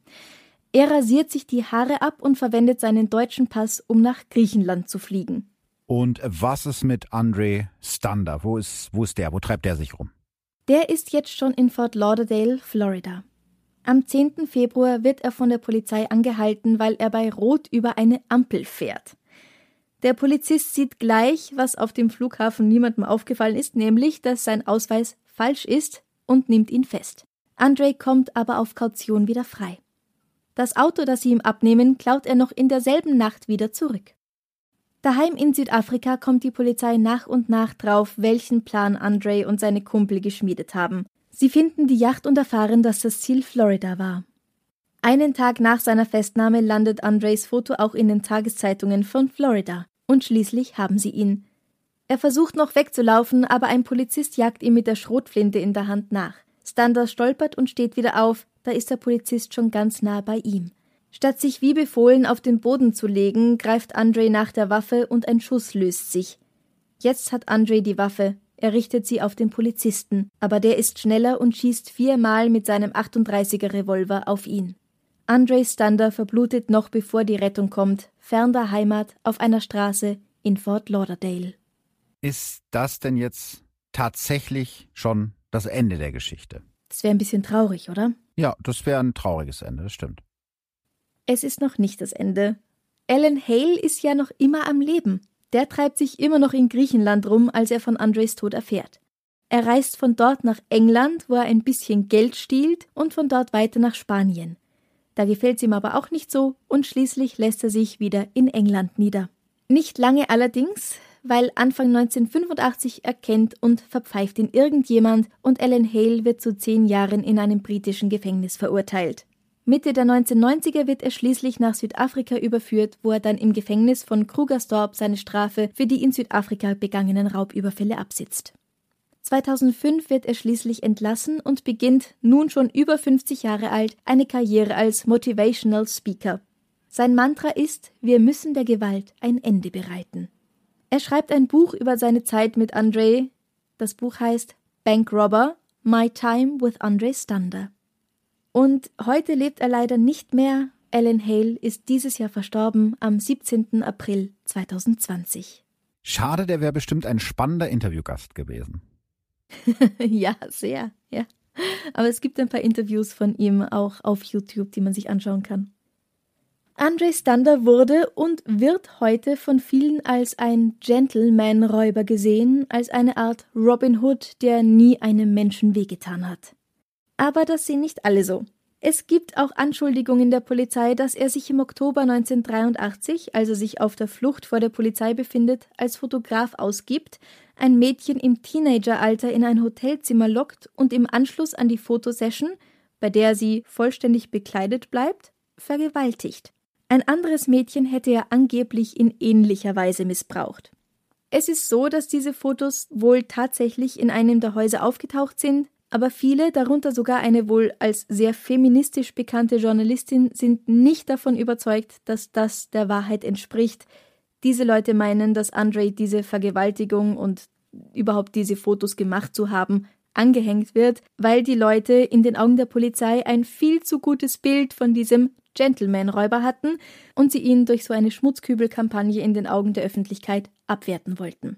Er rasiert sich die Haare ab und verwendet seinen deutschen Pass, um nach Griechenland zu fliegen.
Und was ist mit Andre Stander? Wo ist, wo ist der? Wo treibt der sich rum?
Der ist jetzt schon in Fort Lauderdale, Florida. Am 10. Februar wird er von der Polizei angehalten, weil er bei Rot über eine Ampel fährt. Der Polizist sieht gleich, was auf dem Flughafen niemandem aufgefallen ist, nämlich, dass sein Ausweis falsch ist und nimmt ihn fest. Andre kommt aber auf Kaution wieder frei. Das Auto, das sie ihm abnehmen, klaut er noch in derselben Nacht wieder zurück. Daheim in Südafrika kommt die Polizei nach und nach drauf, welchen Plan Andre und seine Kumpel geschmiedet haben. Sie finden die Yacht und erfahren, dass das Ziel Florida war. Einen Tag nach seiner Festnahme landet Andres Foto auch in den Tageszeitungen von Florida. Und schließlich haben sie ihn. Er versucht noch wegzulaufen, aber ein Polizist jagt ihm mit der Schrotflinte in der Hand nach. Stander stolpert und steht wieder auf, da ist der Polizist schon ganz nah bei ihm. Statt sich wie befohlen auf den Boden zu legen, greift Andre nach der Waffe und ein Schuss löst sich. Jetzt hat Andre die Waffe. Er richtet sie auf den Polizisten, aber der ist schneller und schießt viermal mit seinem 38er Revolver auf ihn. Andre Stander verblutet noch bevor die Rettung kommt, fern der Heimat auf einer Straße in Fort Lauderdale.
Ist das denn jetzt tatsächlich schon das Ende der Geschichte?
Das wäre ein bisschen traurig, oder?
Ja, das wäre ein trauriges Ende, das stimmt.
Es ist noch nicht das Ende. Alan Hale ist ja noch immer am Leben. Der treibt sich immer noch in Griechenland rum, als er von Andres Tod erfährt. Er reist von dort nach England, wo er ein bisschen Geld stiehlt, und von dort weiter nach Spanien. Da gefällt's ihm aber auch nicht so, und schließlich lässt er sich wieder in England nieder. Nicht lange allerdings, weil Anfang 1985 erkennt und verpfeift ihn irgendjemand und Alan Hale wird zu zehn Jahren in einem britischen Gefängnis verurteilt. Mitte der 1990er wird er schließlich nach Südafrika überführt, wo er dann im Gefängnis von Krugersdorp seine Strafe für die in Südafrika begangenen Raubüberfälle absitzt. 2005 wird er schließlich entlassen und beginnt, nun schon über 50 Jahre alt, eine Karriere als Motivational Speaker. Sein Mantra ist, wir müssen der Gewalt ein Ende bereiten. Er schreibt ein Buch über seine Zeit mit Andre. Das Buch heißt Bank Robber, My Time with Andre Stander. Und heute lebt er leider nicht mehr. Alan Hale ist dieses Jahr verstorben am 17. April 2020.
Schade, der wäre bestimmt ein spannender Interviewgast gewesen.
ja, sehr, ja. Aber es gibt ein paar Interviews von ihm auch auf YouTube, die man sich anschauen kann. Andre Stander wurde und wird heute von vielen als ein Gentleman-Räuber gesehen, als eine Art Robin Hood, der nie einem Menschen wehgetan hat. Aber das sehen nicht alle so. Es gibt auch Anschuldigungen der Polizei, dass er sich im Oktober 1983, als er sich auf der Flucht vor der Polizei befindet, als Fotograf ausgibt, ein Mädchen im Teenageralter in ein Hotelzimmer lockt und im Anschluss an die Fotosession, bei der sie vollständig bekleidet bleibt, vergewaltigt. Ein anderes Mädchen hätte er angeblich in ähnlicher Weise missbraucht. Es ist so, dass diese Fotos wohl tatsächlich in einem der Häuser aufgetaucht sind, aber viele, darunter sogar eine wohl als sehr feministisch bekannte Journalistin, sind nicht davon überzeugt, dass das der Wahrheit entspricht. Diese Leute meinen, dass Andre diese Vergewaltigung und überhaupt diese Fotos gemacht zu haben, angehängt wird, weil die Leute in den Augen der Polizei ein viel zu gutes Bild von diesem Gentleman-Räuber hatten und sie ihn durch so eine Schmutzkübelkampagne in den Augen der Öffentlichkeit abwerten wollten.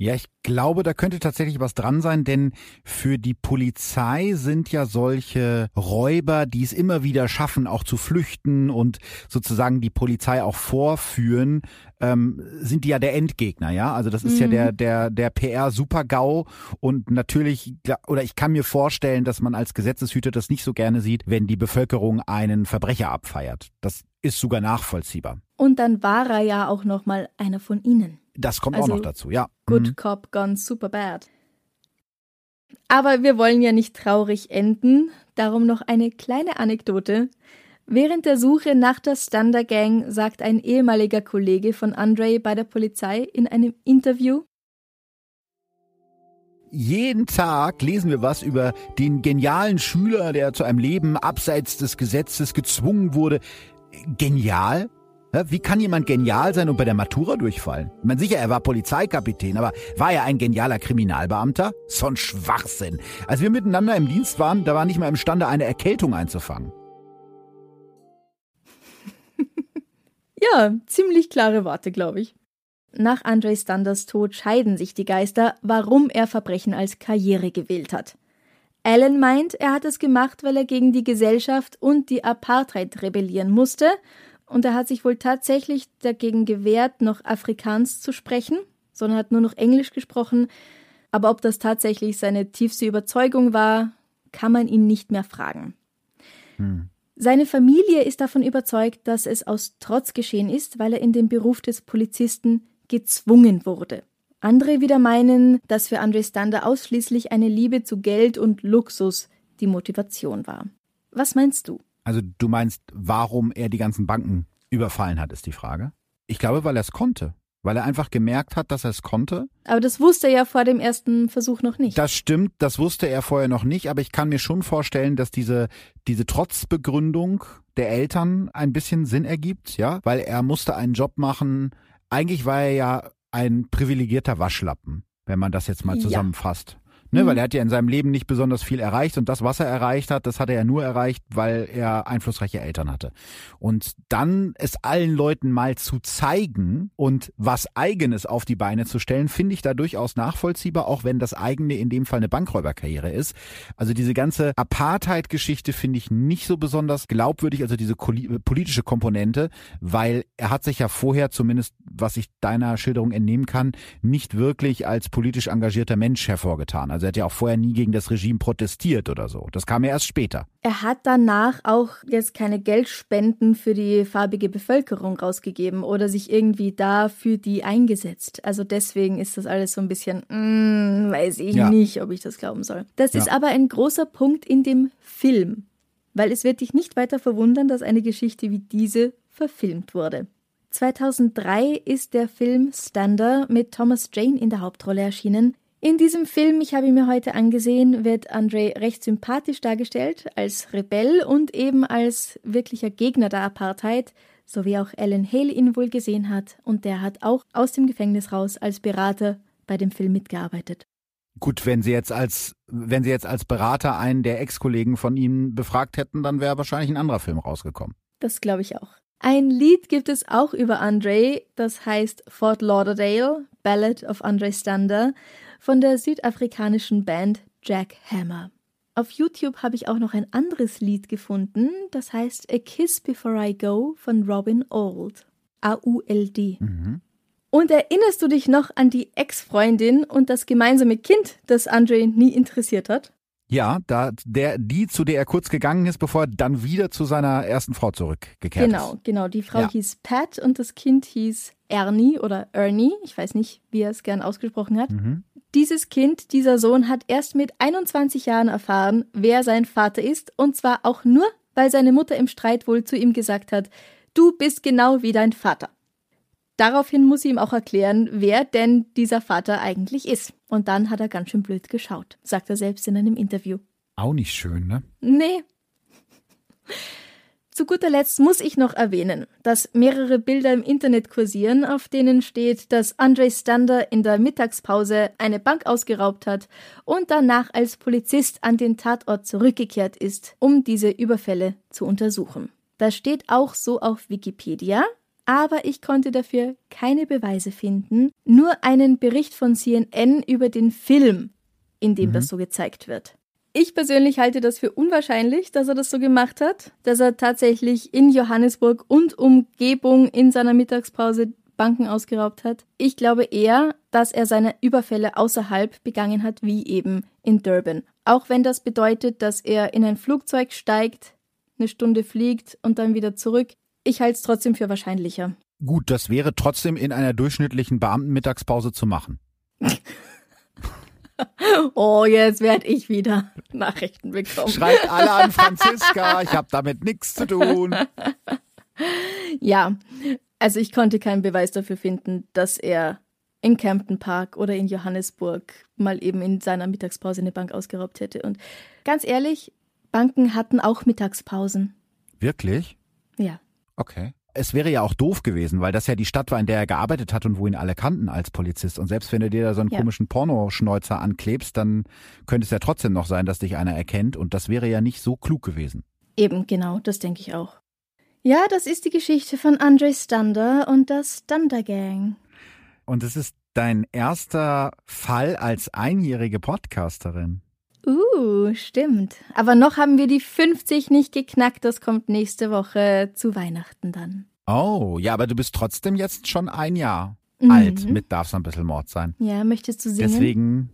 Ja, ich glaube, da könnte tatsächlich was dran sein, denn für die Polizei sind ja solche Räuber, die es immer wieder schaffen, auch zu flüchten und sozusagen die Polizei auch vorführen, ähm, sind die ja der Endgegner, ja. Also das ist mhm. ja der der der PR Super-GAU und natürlich oder ich kann mir vorstellen, dass man als Gesetzeshüter das nicht so gerne sieht, wenn die Bevölkerung einen Verbrecher abfeiert. Das ist sogar nachvollziehbar.
Und dann war er ja auch noch mal einer von ihnen.
Das kommt also, auch noch dazu, ja.
Good mhm. Cop gone super bad. Aber wir wollen ja nicht traurig enden, darum noch eine kleine Anekdote. Während der Suche nach der Thunder Gang sagt ein ehemaliger Kollege von Andre bei der Polizei in einem Interview,
jeden Tag lesen wir was über den genialen Schüler, der zu einem Leben abseits des Gesetzes gezwungen wurde. Genial? Wie kann jemand genial sein und bei der Matura durchfallen? Ich meine, sicher, er war Polizeikapitän, aber war er ein genialer Kriminalbeamter? So ein Schwachsinn. Als wir miteinander im Dienst waren, da war nicht mal imstande, eine Erkältung einzufangen.
ja, ziemlich klare Worte, glaube ich. Nach Andre Standers Tod scheiden sich die Geister, warum er Verbrechen als Karriere gewählt hat. Alan meint, er hat es gemacht, weil er gegen die Gesellschaft und die Apartheid rebellieren musste und er hat sich wohl tatsächlich dagegen gewehrt, noch Afrikaans zu sprechen, sondern hat nur noch Englisch gesprochen. Aber ob das tatsächlich seine tiefste Überzeugung war, kann man ihn nicht mehr fragen. Hm. Seine Familie ist davon überzeugt, dass es aus Trotz geschehen ist, weil er in den Beruf des Polizisten gezwungen wurde. Andere wieder meinen, dass für Andre Stander ausschließlich eine Liebe zu Geld und Luxus die Motivation war. Was meinst du?
Also du meinst, warum er die ganzen Banken überfallen hat, ist die Frage. Ich glaube, weil er es konnte. Weil er einfach gemerkt hat, dass er es konnte.
Aber das wusste er ja vor dem ersten Versuch noch nicht.
Das stimmt, das wusste er vorher noch nicht, aber ich kann mir schon vorstellen, dass diese, diese Trotzbegründung der Eltern ein bisschen Sinn ergibt, ja, weil er musste einen Job machen. Eigentlich war er ja ein privilegierter Waschlappen, wenn man das jetzt mal zusammenfasst. Ne, mhm. Weil er hat ja in seinem Leben nicht besonders viel erreicht und das, was er erreicht hat, das hat er ja nur erreicht, weil er einflussreiche Eltern hatte. Und dann es allen Leuten mal zu zeigen und was Eigenes auf die Beine zu stellen, finde ich da durchaus nachvollziehbar, auch wenn das eigene in dem Fall eine Bankräuberkarriere ist. Also diese ganze Apartheid-Geschichte finde ich nicht so besonders glaubwürdig, also diese politische Komponente, weil er hat sich ja vorher, zumindest was ich deiner Schilderung entnehmen kann, nicht wirklich als politisch engagierter Mensch hervorgetan. Also er hat ja auch vorher nie gegen das Regime protestiert oder so. Das kam ja erst später.
Er hat danach auch jetzt keine Geldspenden für die farbige Bevölkerung rausgegeben oder sich irgendwie da für die eingesetzt. Also deswegen ist das alles so ein bisschen, mm, weiß ich ja. nicht, ob ich das glauben soll. Das ja. ist aber ein großer Punkt in dem Film, weil es wird dich nicht weiter verwundern, dass eine Geschichte wie diese verfilmt wurde. 2003 ist der Film Stander mit Thomas Jane in der Hauptrolle erschienen. In diesem Film, ich habe ihn mir heute angesehen, wird Andre recht sympathisch dargestellt, als Rebell und eben als wirklicher Gegner der Apartheid, so wie auch Alan Hale ihn wohl gesehen hat, und der hat auch aus dem Gefängnis raus als Berater bei dem Film mitgearbeitet.
Gut, wenn Sie jetzt als wenn Sie jetzt als Berater einen der Ex-Kollegen von Ihnen befragt hätten, dann wäre wahrscheinlich ein anderer Film rausgekommen.
Das glaube ich auch. Ein Lied gibt es auch über Andre, das heißt Fort Lauderdale, Ballad of Andre Stander von der südafrikanischen Band Jack Hammer. Auf YouTube habe ich auch noch ein anderes Lied gefunden, das heißt A Kiss Before I Go von Robin Auld. A-U-L-D. Mhm. Und erinnerst du dich noch an die Ex-Freundin und das gemeinsame Kind, das Andre nie interessiert hat?
Ja, da der die zu der er kurz gegangen ist, bevor er dann wieder zu seiner ersten Frau zurückgekehrt
genau, ist. Genau, genau. Die Frau ja. hieß Pat und das Kind hieß Ernie oder Ernie. Ich weiß nicht, wie er es gern ausgesprochen hat. Mhm. Dieses Kind, dieser Sohn hat erst mit 21 Jahren erfahren, wer sein Vater ist, und zwar auch nur, weil seine Mutter im Streit wohl zu ihm gesagt hat, du bist genau wie dein Vater. daraufhin muss sie ihm auch erklären, wer denn dieser Vater eigentlich ist. Und dann hat er ganz schön blöd geschaut, sagt er selbst in einem Interview.
Auch nicht schön, ne?
Nee. Zu guter Letzt muss ich noch erwähnen, dass mehrere Bilder im Internet kursieren, auf denen steht, dass Andre Stander in der Mittagspause eine Bank ausgeraubt hat und danach als Polizist an den Tatort zurückgekehrt ist, um diese Überfälle zu untersuchen. Das steht auch so auf Wikipedia, aber ich konnte dafür keine Beweise finden, nur einen Bericht von CNN über den Film, in dem mhm. das so gezeigt wird. Ich persönlich halte das für unwahrscheinlich, dass er das so gemacht hat, dass er tatsächlich in Johannesburg und Umgebung in seiner Mittagspause Banken ausgeraubt hat. Ich glaube eher, dass er seine Überfälle außerhalb begangen hat, wie eben in Durban. Auch wenn das bedeutet, dass er in ein Flugzeug steigt, eine Stunde fliegt und dann wieder zurück. Ich halte es trotzdem für wahrscheinlicher.
Gut, das wäre trotzdem in einer durchschnittlichen Beamtenmittagspause zu machen.
Oh, jetzt werde ich wieder Nachrichten bekommen.
Schreibt alle an Franziska, ich habe damit nichts zu tun.
Ja, also ich konnte keinen Beweis dafür finden, dass er in Campton Park oder in Johannesburg mal eben in seiner Mittagspause eine Bank ausgeraubt hätte. Und ganz ehrlich, Banken hatten auch Mittagspausen.
Wirklich?
Ja.
Okay es wäre ja auch doof gewesen, weil das ja die Stadt war, in der er gearbeitet hat und wo ihn alle kannten als Polizist. Und selbst wenn du dir da so einen ja. komischen Pornoschneuzer anklebst, dann könnte es ja trotzdem noch sein, dass dich einer erkennt. Und das wäre ja nicht so klug gewesen.
Eben, genau, das denke ich auch. Ja, das ist die Geschichte von Andre Stunder und der Stunder Gang.
Und es ist dein erster Fall als einjährige Podcasterin.
Uh, stimmt. Aber noch haben wir die 50 nicht geknackt. Das kommt nächste Woche zu Weihnachten dann.
Oh, ja, aber du bist trotzdem jetzt schon ein Jahr mhm. alt. Mit darf es ein bisschen Mord sein.
Ja, möchtest du singen?
Deswegen,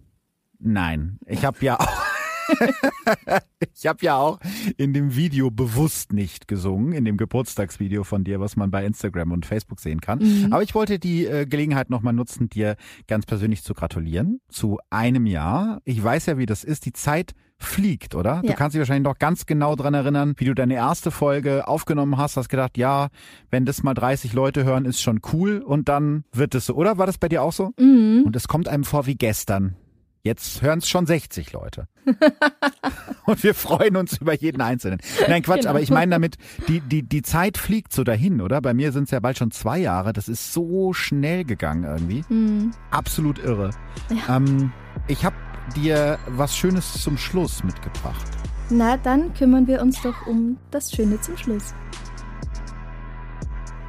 nein. Ich habe ja auch. ich habe ja auch in dem Video bewusst nicht gesungen, in dem Geburtstagsvideo von dir, was man bei Instagram und Facebook sehen kann. Mhm. Aber ich wollte die äh, Gelegenheit nochmal nutzen, dir ganz persönlich zu gratulieren zu einem Jahr. Ich weiß ja, wie das ist. Die Zeit fliegt, oder? Ja. Du kannst dich wahrscheinlich noch ganz genau dran erinnern, wie du deine erste Folge aufgenommen hast, hast gedacht, ja, wenn das mal 30 Leute hören, ist schon cool und dann wird es so, oder? War das bei dir auch so?
Mhm.
Und es kommt einem vor wie gestern. Jetzt hören es schon 60 Leute. und wir freuen uns über jeden Einzelnen. Nein, Quatsch, genau. aber ich meine damit, die, die, die Zeit fliegt so dahin, oder? Bei mir sind es ja bald schon zwei Jahre. Das ist so schnell gegangen irgendwie. Mhm. Absolut irre. Ja. Ähm, ich habe dir was Schönes zum Schluss mitgebracht.
Na, dann kümmern wir uns doch um das Schöne zum Schluss.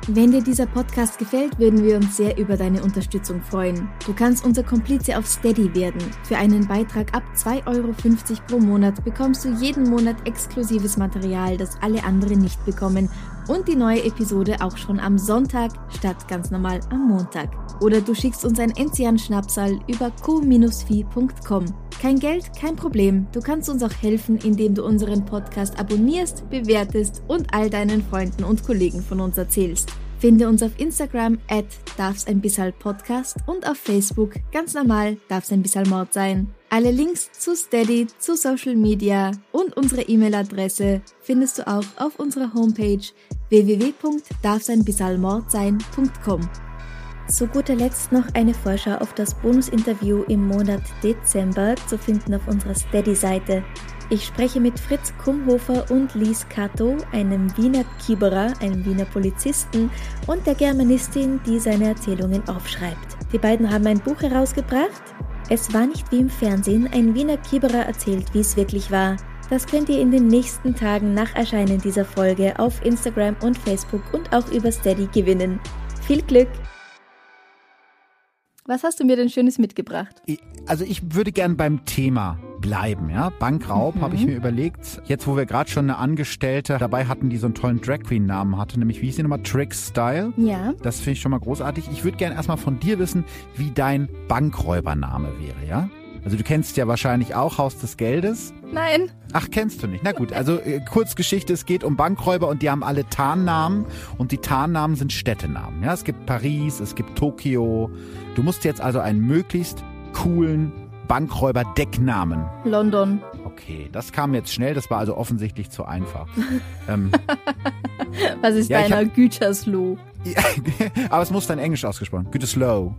Wenn dir dieser Podcast gefällt, würden wir uns sehr über deine Unterstützung freuen. Du kannst unser Komplize auf Steady werden. Für einen Beitrag ab 2,50 Euro pro Monat bekommst du jeden Monat exklusives Material, das alle anderen nicht bekommen und die neue Episode auch schon am Sonntag statt ganz normal am Montag. Oder du schickst uns ein Enzian-Schnapsal über co-fi.com. Kein Geld, kein Problem. Du kannst uns auch helfen, indem du unseren Podcast abonnierst, bewertest und all deinen Freunden und Kollegen von uns erzählst. Finde uns auf Instagram at darf's ein bisschen Podcast und auf Facebook ganz normal darf's ein bisschen Mord sein. Alle Links zu Steady, zu Social Media und unsere E-Mail-Adresse findest du auch auf unserer Homepage www.darfseinbissalmordsein.com. Zu guter Letzt noch eine Vorschau auf das Bonusinterview im Monat Dezember zu finden auf unserer Steady-Seite. Ich spreche mit Fritz Kumhofer und Lies Kato, einem Wiener Kieberer, einem Wiener Polizisten und der Germanistin, die seine Erzählungen aufschreibt. Die beiden haben ein Buch herausgebracht. Es war nicht wie im Fernsehen, ein Wiener Kieberer erzählt, wie es wirklich war. Das könnt ihr in den nächsten Tagen nach Erscheinen dieser Folge auf Instagram und Facebook und auch über Steady gewinnen. Viel Glück! Was hast du mir denn Schönes mitgebracht?
Also ich würde gern beim Thema bleiben, ja. Bankraub mhm. habe ich mir überlegt. Jetzt, wo wir gerade schon eine Angestellte dabei hatten, die so einen tollen Drag Queen Namen hatte, nämlich wie hieß die nochmal? Trick Style.
Ja.
Das finde ich schon mal großartig. Ich würde gern erstmal von dir wissen, wie dein Bankräubername wäre, ja? Also du kennst ja wahrscheinlich auch Haus des Geldes.
Nein.
Ach, kennst du nicht. Na gut, also äh, Kurzgeschichte, es geht um Bankräuber und die haben alle Tarnnamen und die Tarnnamen sind Städtenamen. Ja, es gibt Paris, es gibt Tokio. Du musst jetzt also einen möglichst coolen Bankräuber-Decknamen.
London.
Okay, das kam jetzt schnell, das war also offensichtlich zu einfach. ähm,
Was ist ja, deiner Gütersloh?
aber es muss dann Englisch ausgesprochen. Gütersloh.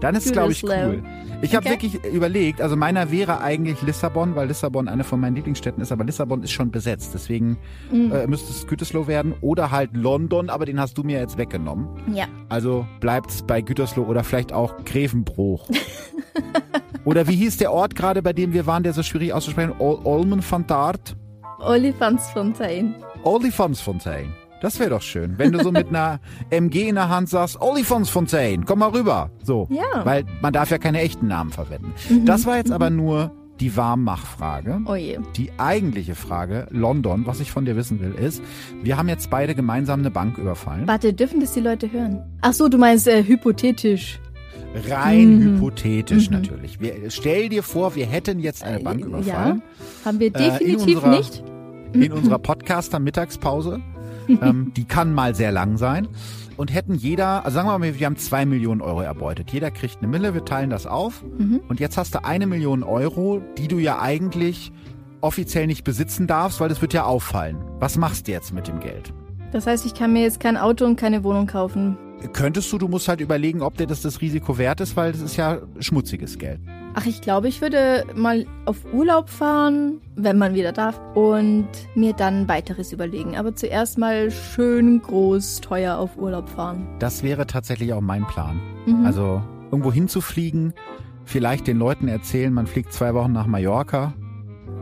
Dann ist es, glaube ich, cool. Ich habe
Okay.
wirklich überlegt, also meiner wäre eigentlich Lissabon, weil Lissabon eine von meinen Lieblingsstädten ist, aber Lissabon ist schon besetzt. Deswegen
Mhm.
äh, müsste es Gütersloh werden oder halt London, aber den hast du mir jetzt weggenommen.
Ja.
Also bleibt's bei Gütersloh oder vielleicht auch Grevenbruch. oder wie hieß der Ort gerade, bei dem wir waren, der so schwierig auszusprechen? Ol Olmen van Dart?
Olifantsfontein.
Olifantsfontein. Das wäre doch schön, wenn du so mit einer MG in der Hand sagst, Olifantsfontein, komm mal rüber. So.
Ja.
Weil man darf ja keine echten Namen verwenden. Das war jetzt aber nur die Warmmachfrage.
Oh je.
Die eigentliche Frage, London, was ich von dir wissen will, ist, wir haben jetzt beide gemeinsam eine Bank überfallen.
Warte, dürfen das die Leute hören? Ach so, du meinst äh, hypothetisch.
Rein
Mhm.
hypothetisch natürlich. Wir, stell dir vor, wir hätten jetzt eine Bank
Äh,
überfallen.
Ja, haben wir
Äh, in
definitiv
unserer-
nicht.
in unserer Podcaster-Mittagspause. Ähm, die kann mal sehr lang sein. Und hätten jeder, also sagen wir mal, wir haben zwei Millionen Euro erbeutet. Jeder kriegt eine Mille, wir teilen das auf. Und jetzt hast du eine Million Euro, die du ja eigentlich offiziell nicht besitzen darfst, weil das wird ja auffallen. Was machst du jetzt mit dem Geld?
Das heißt, ich kann mir jetzt kein Auto und keine Wohnung kaufen.
Könntest du, du musst halt überlegen, ob dir das das Risiko wert ist, weil das ist ja schmutziges Geld.
Ach, ich glaube, ich würde mal auf Urlaub fahren, wenn man wieder darf, und mir dann weiteres überlegen. Aber zuerst mal schön groß, teuer auf Urlaub fahren.
Das wäre tatsächlich auch mein Plan.
Mhm.
Also irgendwo hinzufliegen, vielleicht den Leuten erzählen, man fliegt zwei Wochen nach Mallorca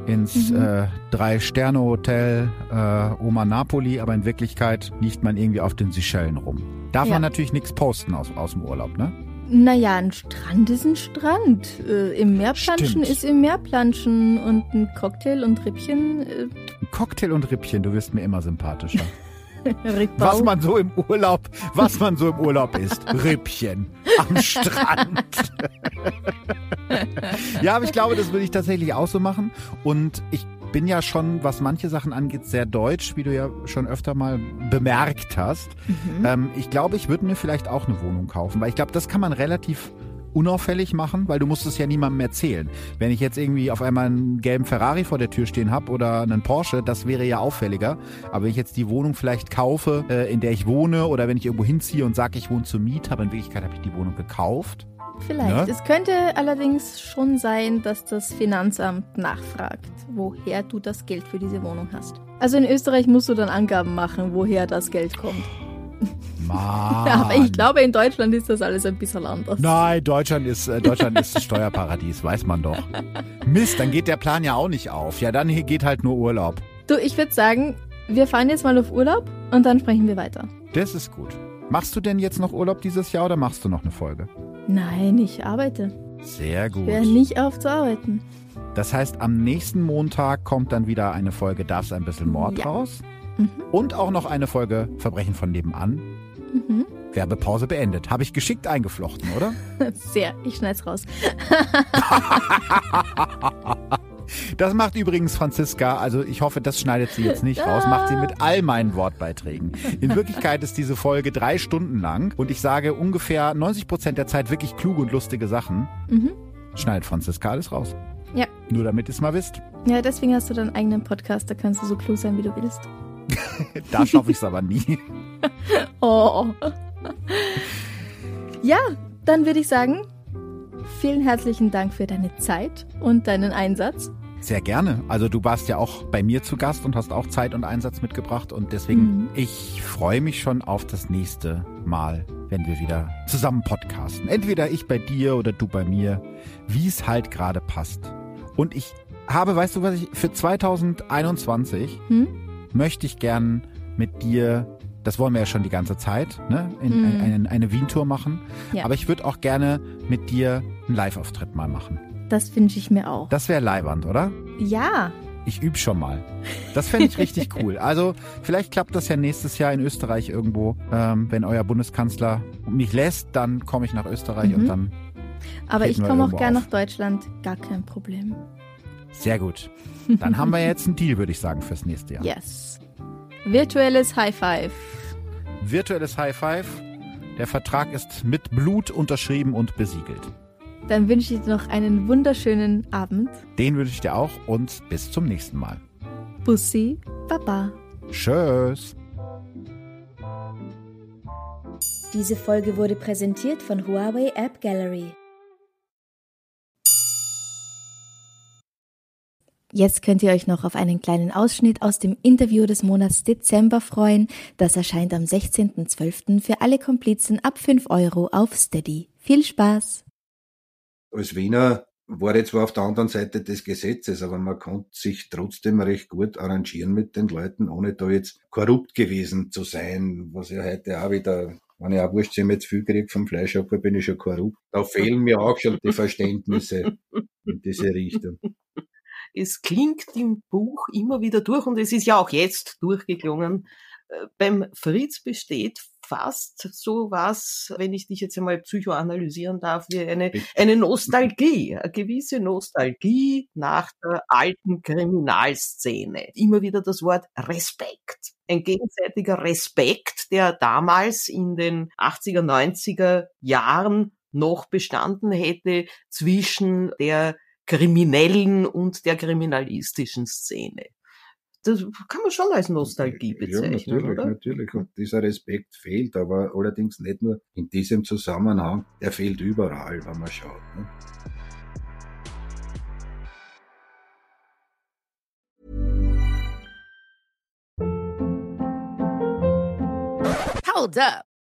ins
Mhm.
äh, Drei-Sterne-Hotel äh, Oma Napoli, aber in Wirklichkeit liegt man irgendwie auf den Seychellen rum. Darf
Ja.
man natürlich nichts posten aus, aus dem Urlaub, ne?
Naja, ein Strand ist ein Strand. Äh, Im Meerplanschen
Stimmt.
ist im Meerplanschen und ein Cocktail und Rippchen. Äh,
Cocktail und Rippchen, du wirst mir immer sympathischer. Was man so im Urlaub, was man so im Urlaub isst. Rippchen am Strand. ja, aber ich glaube, das würde ich tatsächlich auch so machen. Und ich bin ja schon, was manche Sachen angeht, sehr deutsch, wie du ja schon öfter mal bemerkt hast. Ähm, ich glaube, ich würde mir vielleicht auch eine Wohnung kaufen, weil ich glaube, das kann man relativ unauffällig machen, weil du musst es ja niemandem erzählen. Wenn ich jetzt irgendwie auf einmal einen gelben Ferrari vor der Tür stehen habe oder einen Porsche, das wäre ja auffälliger. Aber wenn ich jetzt die Wohnung vielleicht kaufe, äh, in der ich wohne oder wenn ich irgendwo hinziehe und sage, ich wohne zur Miete, aber in Wirklichkeit habe ich die Wohnung gekauft.
Vielleicht.
Ne?
Es könnte allerdings schon sein, dass das Finanzamt nachfragt, woher du das Geld für diese Wohnung hast. Also in Österreich musst du dann Angaben machen, woher das Geld kommt.
Mann.
Aber ich glaube, in Deutschland ist das alles ein bisschen anders.
Nein, Deutschland ist, äh, Deutschland ist ein Steuerparadies, weiß man doch. Mist, dann geht der Plan ja auch nicht auf. Ja, dann geht halt nur Urlaub.
Du, ich würde sagen, wir fahren jetzt mal auf Urlaub und dann sprechen wir weiter.
Das ist gut. Machst du denn jetzt noch Urlaub dieses Jahr oder machst du noch eine Folge?
Nein, ich arbeite.
Sehr gut.
Ich höre nicht auf zu arbeiten.
Das heißt, am nächsten Montag kommt dann wieder eine Folge Darf's ein bisschen Mord
Ja.
raus.
Mhm.
Und auch noch eine Folge Verbrechen von nebenan.
Mhm.
Werbepause beendet. Habe ich geschickt eingeflochten, oder?
Sehr, ich schneid's raus.
Das macht übrigens Franziska, also ich hoffe, das schneidet sie jetzt nicht raus, macht sie mit all meinen Wortbeiträgen. In Wirklichkeit ist diese Folge drei Stunden lang und ich sage ungefähr 90 Prozent der Zeit wirklich kluge und lustige Sachen.
Mhm.
Schneidet Franziska alles raus.
Ja.
Nur damit ihr es mal wisst.
Ja, deswegen hast du deinen eigenen Podcast, da kannst du so klug sein, wie du willst.
Da schaffe ich es aber nie.
Oh. Ja, dann würde ich sagen, vielen herzlichen Dank für deine Zeit und deinen Einsatz.
Sehr gerne. Also du warst ja auch bei mir zu Gast und hast auch Zeit und Einsatz mitgebracht und deswegen,
Mhm.
ich freue mich schon auf das nächste Mal, wenn wir wieder zusammen podcasten. Entweder ich bei dir oder du bei mir, wie es halt gerade passt. Und ich habe, weißt du was ich, für 2021
Hm?
möchte ich gern mit dir, das wollen wir ja schon die ganze Zeit, ne, in,
Mhm.
ein, eine, eine Wien-Tour machen.
Ja.
Aber ich würde auch gerne mit dir einen Live-Auftritt mal machen.
Das wünsche ich mir auch.
Das wäre leibernd, oder?
Ja,
Ich übe schon mal. Das fände ich richtig cool. Also vielleicht klappt das ja nächstes Jahr in Österreich irgendwo. Ähm, wenn euer Bundeskanzler mich lässt, dann komme ich nach Österreich
Mhm.
und dann
aber ich komme auch
irgendwo
gern
auf.
nach Deutschland. Gar kein Problem.
sehr gut. Dann haben wir jetzt einen Deal, würde ich sagen, fürs nächste Jahr.
Yes. Virtuelles High Five.
Virtuelles High Five. Der Vertrag ist mit Blut unterschrieben und besiegelt.
Dann wünsche ich dir noch einen wunderschönen Abend.
Den wünsche ich dir auch und bis zum nächsten Mal.
Bussi, Baba.
Tschüss.
Diese Folge wurde präsentiert von Huawei App Gallery. Jetzt könnt ihr euch noch auf einen kleinen Ausschnitt aus dem Interview des Monats Dezember freuen. Das erscheint am 16.12. für alle Komplizen ab 5 Euro auf Steady. Viel Spaß!
Als Wiener war ich zwar auf der anderen Seite des Gesetzes, aber man konnte sich trotzdem recht gut arrangieren mit den Leuten, ohne da jetzt korrupt gewesen zu sein, was ja heute auch wieder wenn ich auch wurscht, ich jetzt viel kriege vom Fleischhocker, bin ich schon korrupt. Da fehlen mir auch schon die Verständnisse in diese Richtung.
Es klingt im Buch immer wieder durch und es ist ja auch jetzt durchgeklungen. Äh, beim Fritz besteht fast so was, wenn ich dich jetzt einmal psychoanalysieren darf, wie eine, eine Nostalgie, eine gewisse Nostalgie nach der alten Kriminalszene. Immer wieder das Wort Respekt. Ein gegenseitiger Respekt, der damals in den 80er, 90er Jahren noch bestanden hätte zwischen der kriminellen und der kriminalistischen Szene. Das kann man schon als Nostalgie bezeichnen,
ja, natürlich,
oder?
natürlich. Und dieser Respekt fehlt, aber allerdings nicht nur in diesem Zusammenhang, der fehlt überall, wenn man schaut. Ne?
Hold up.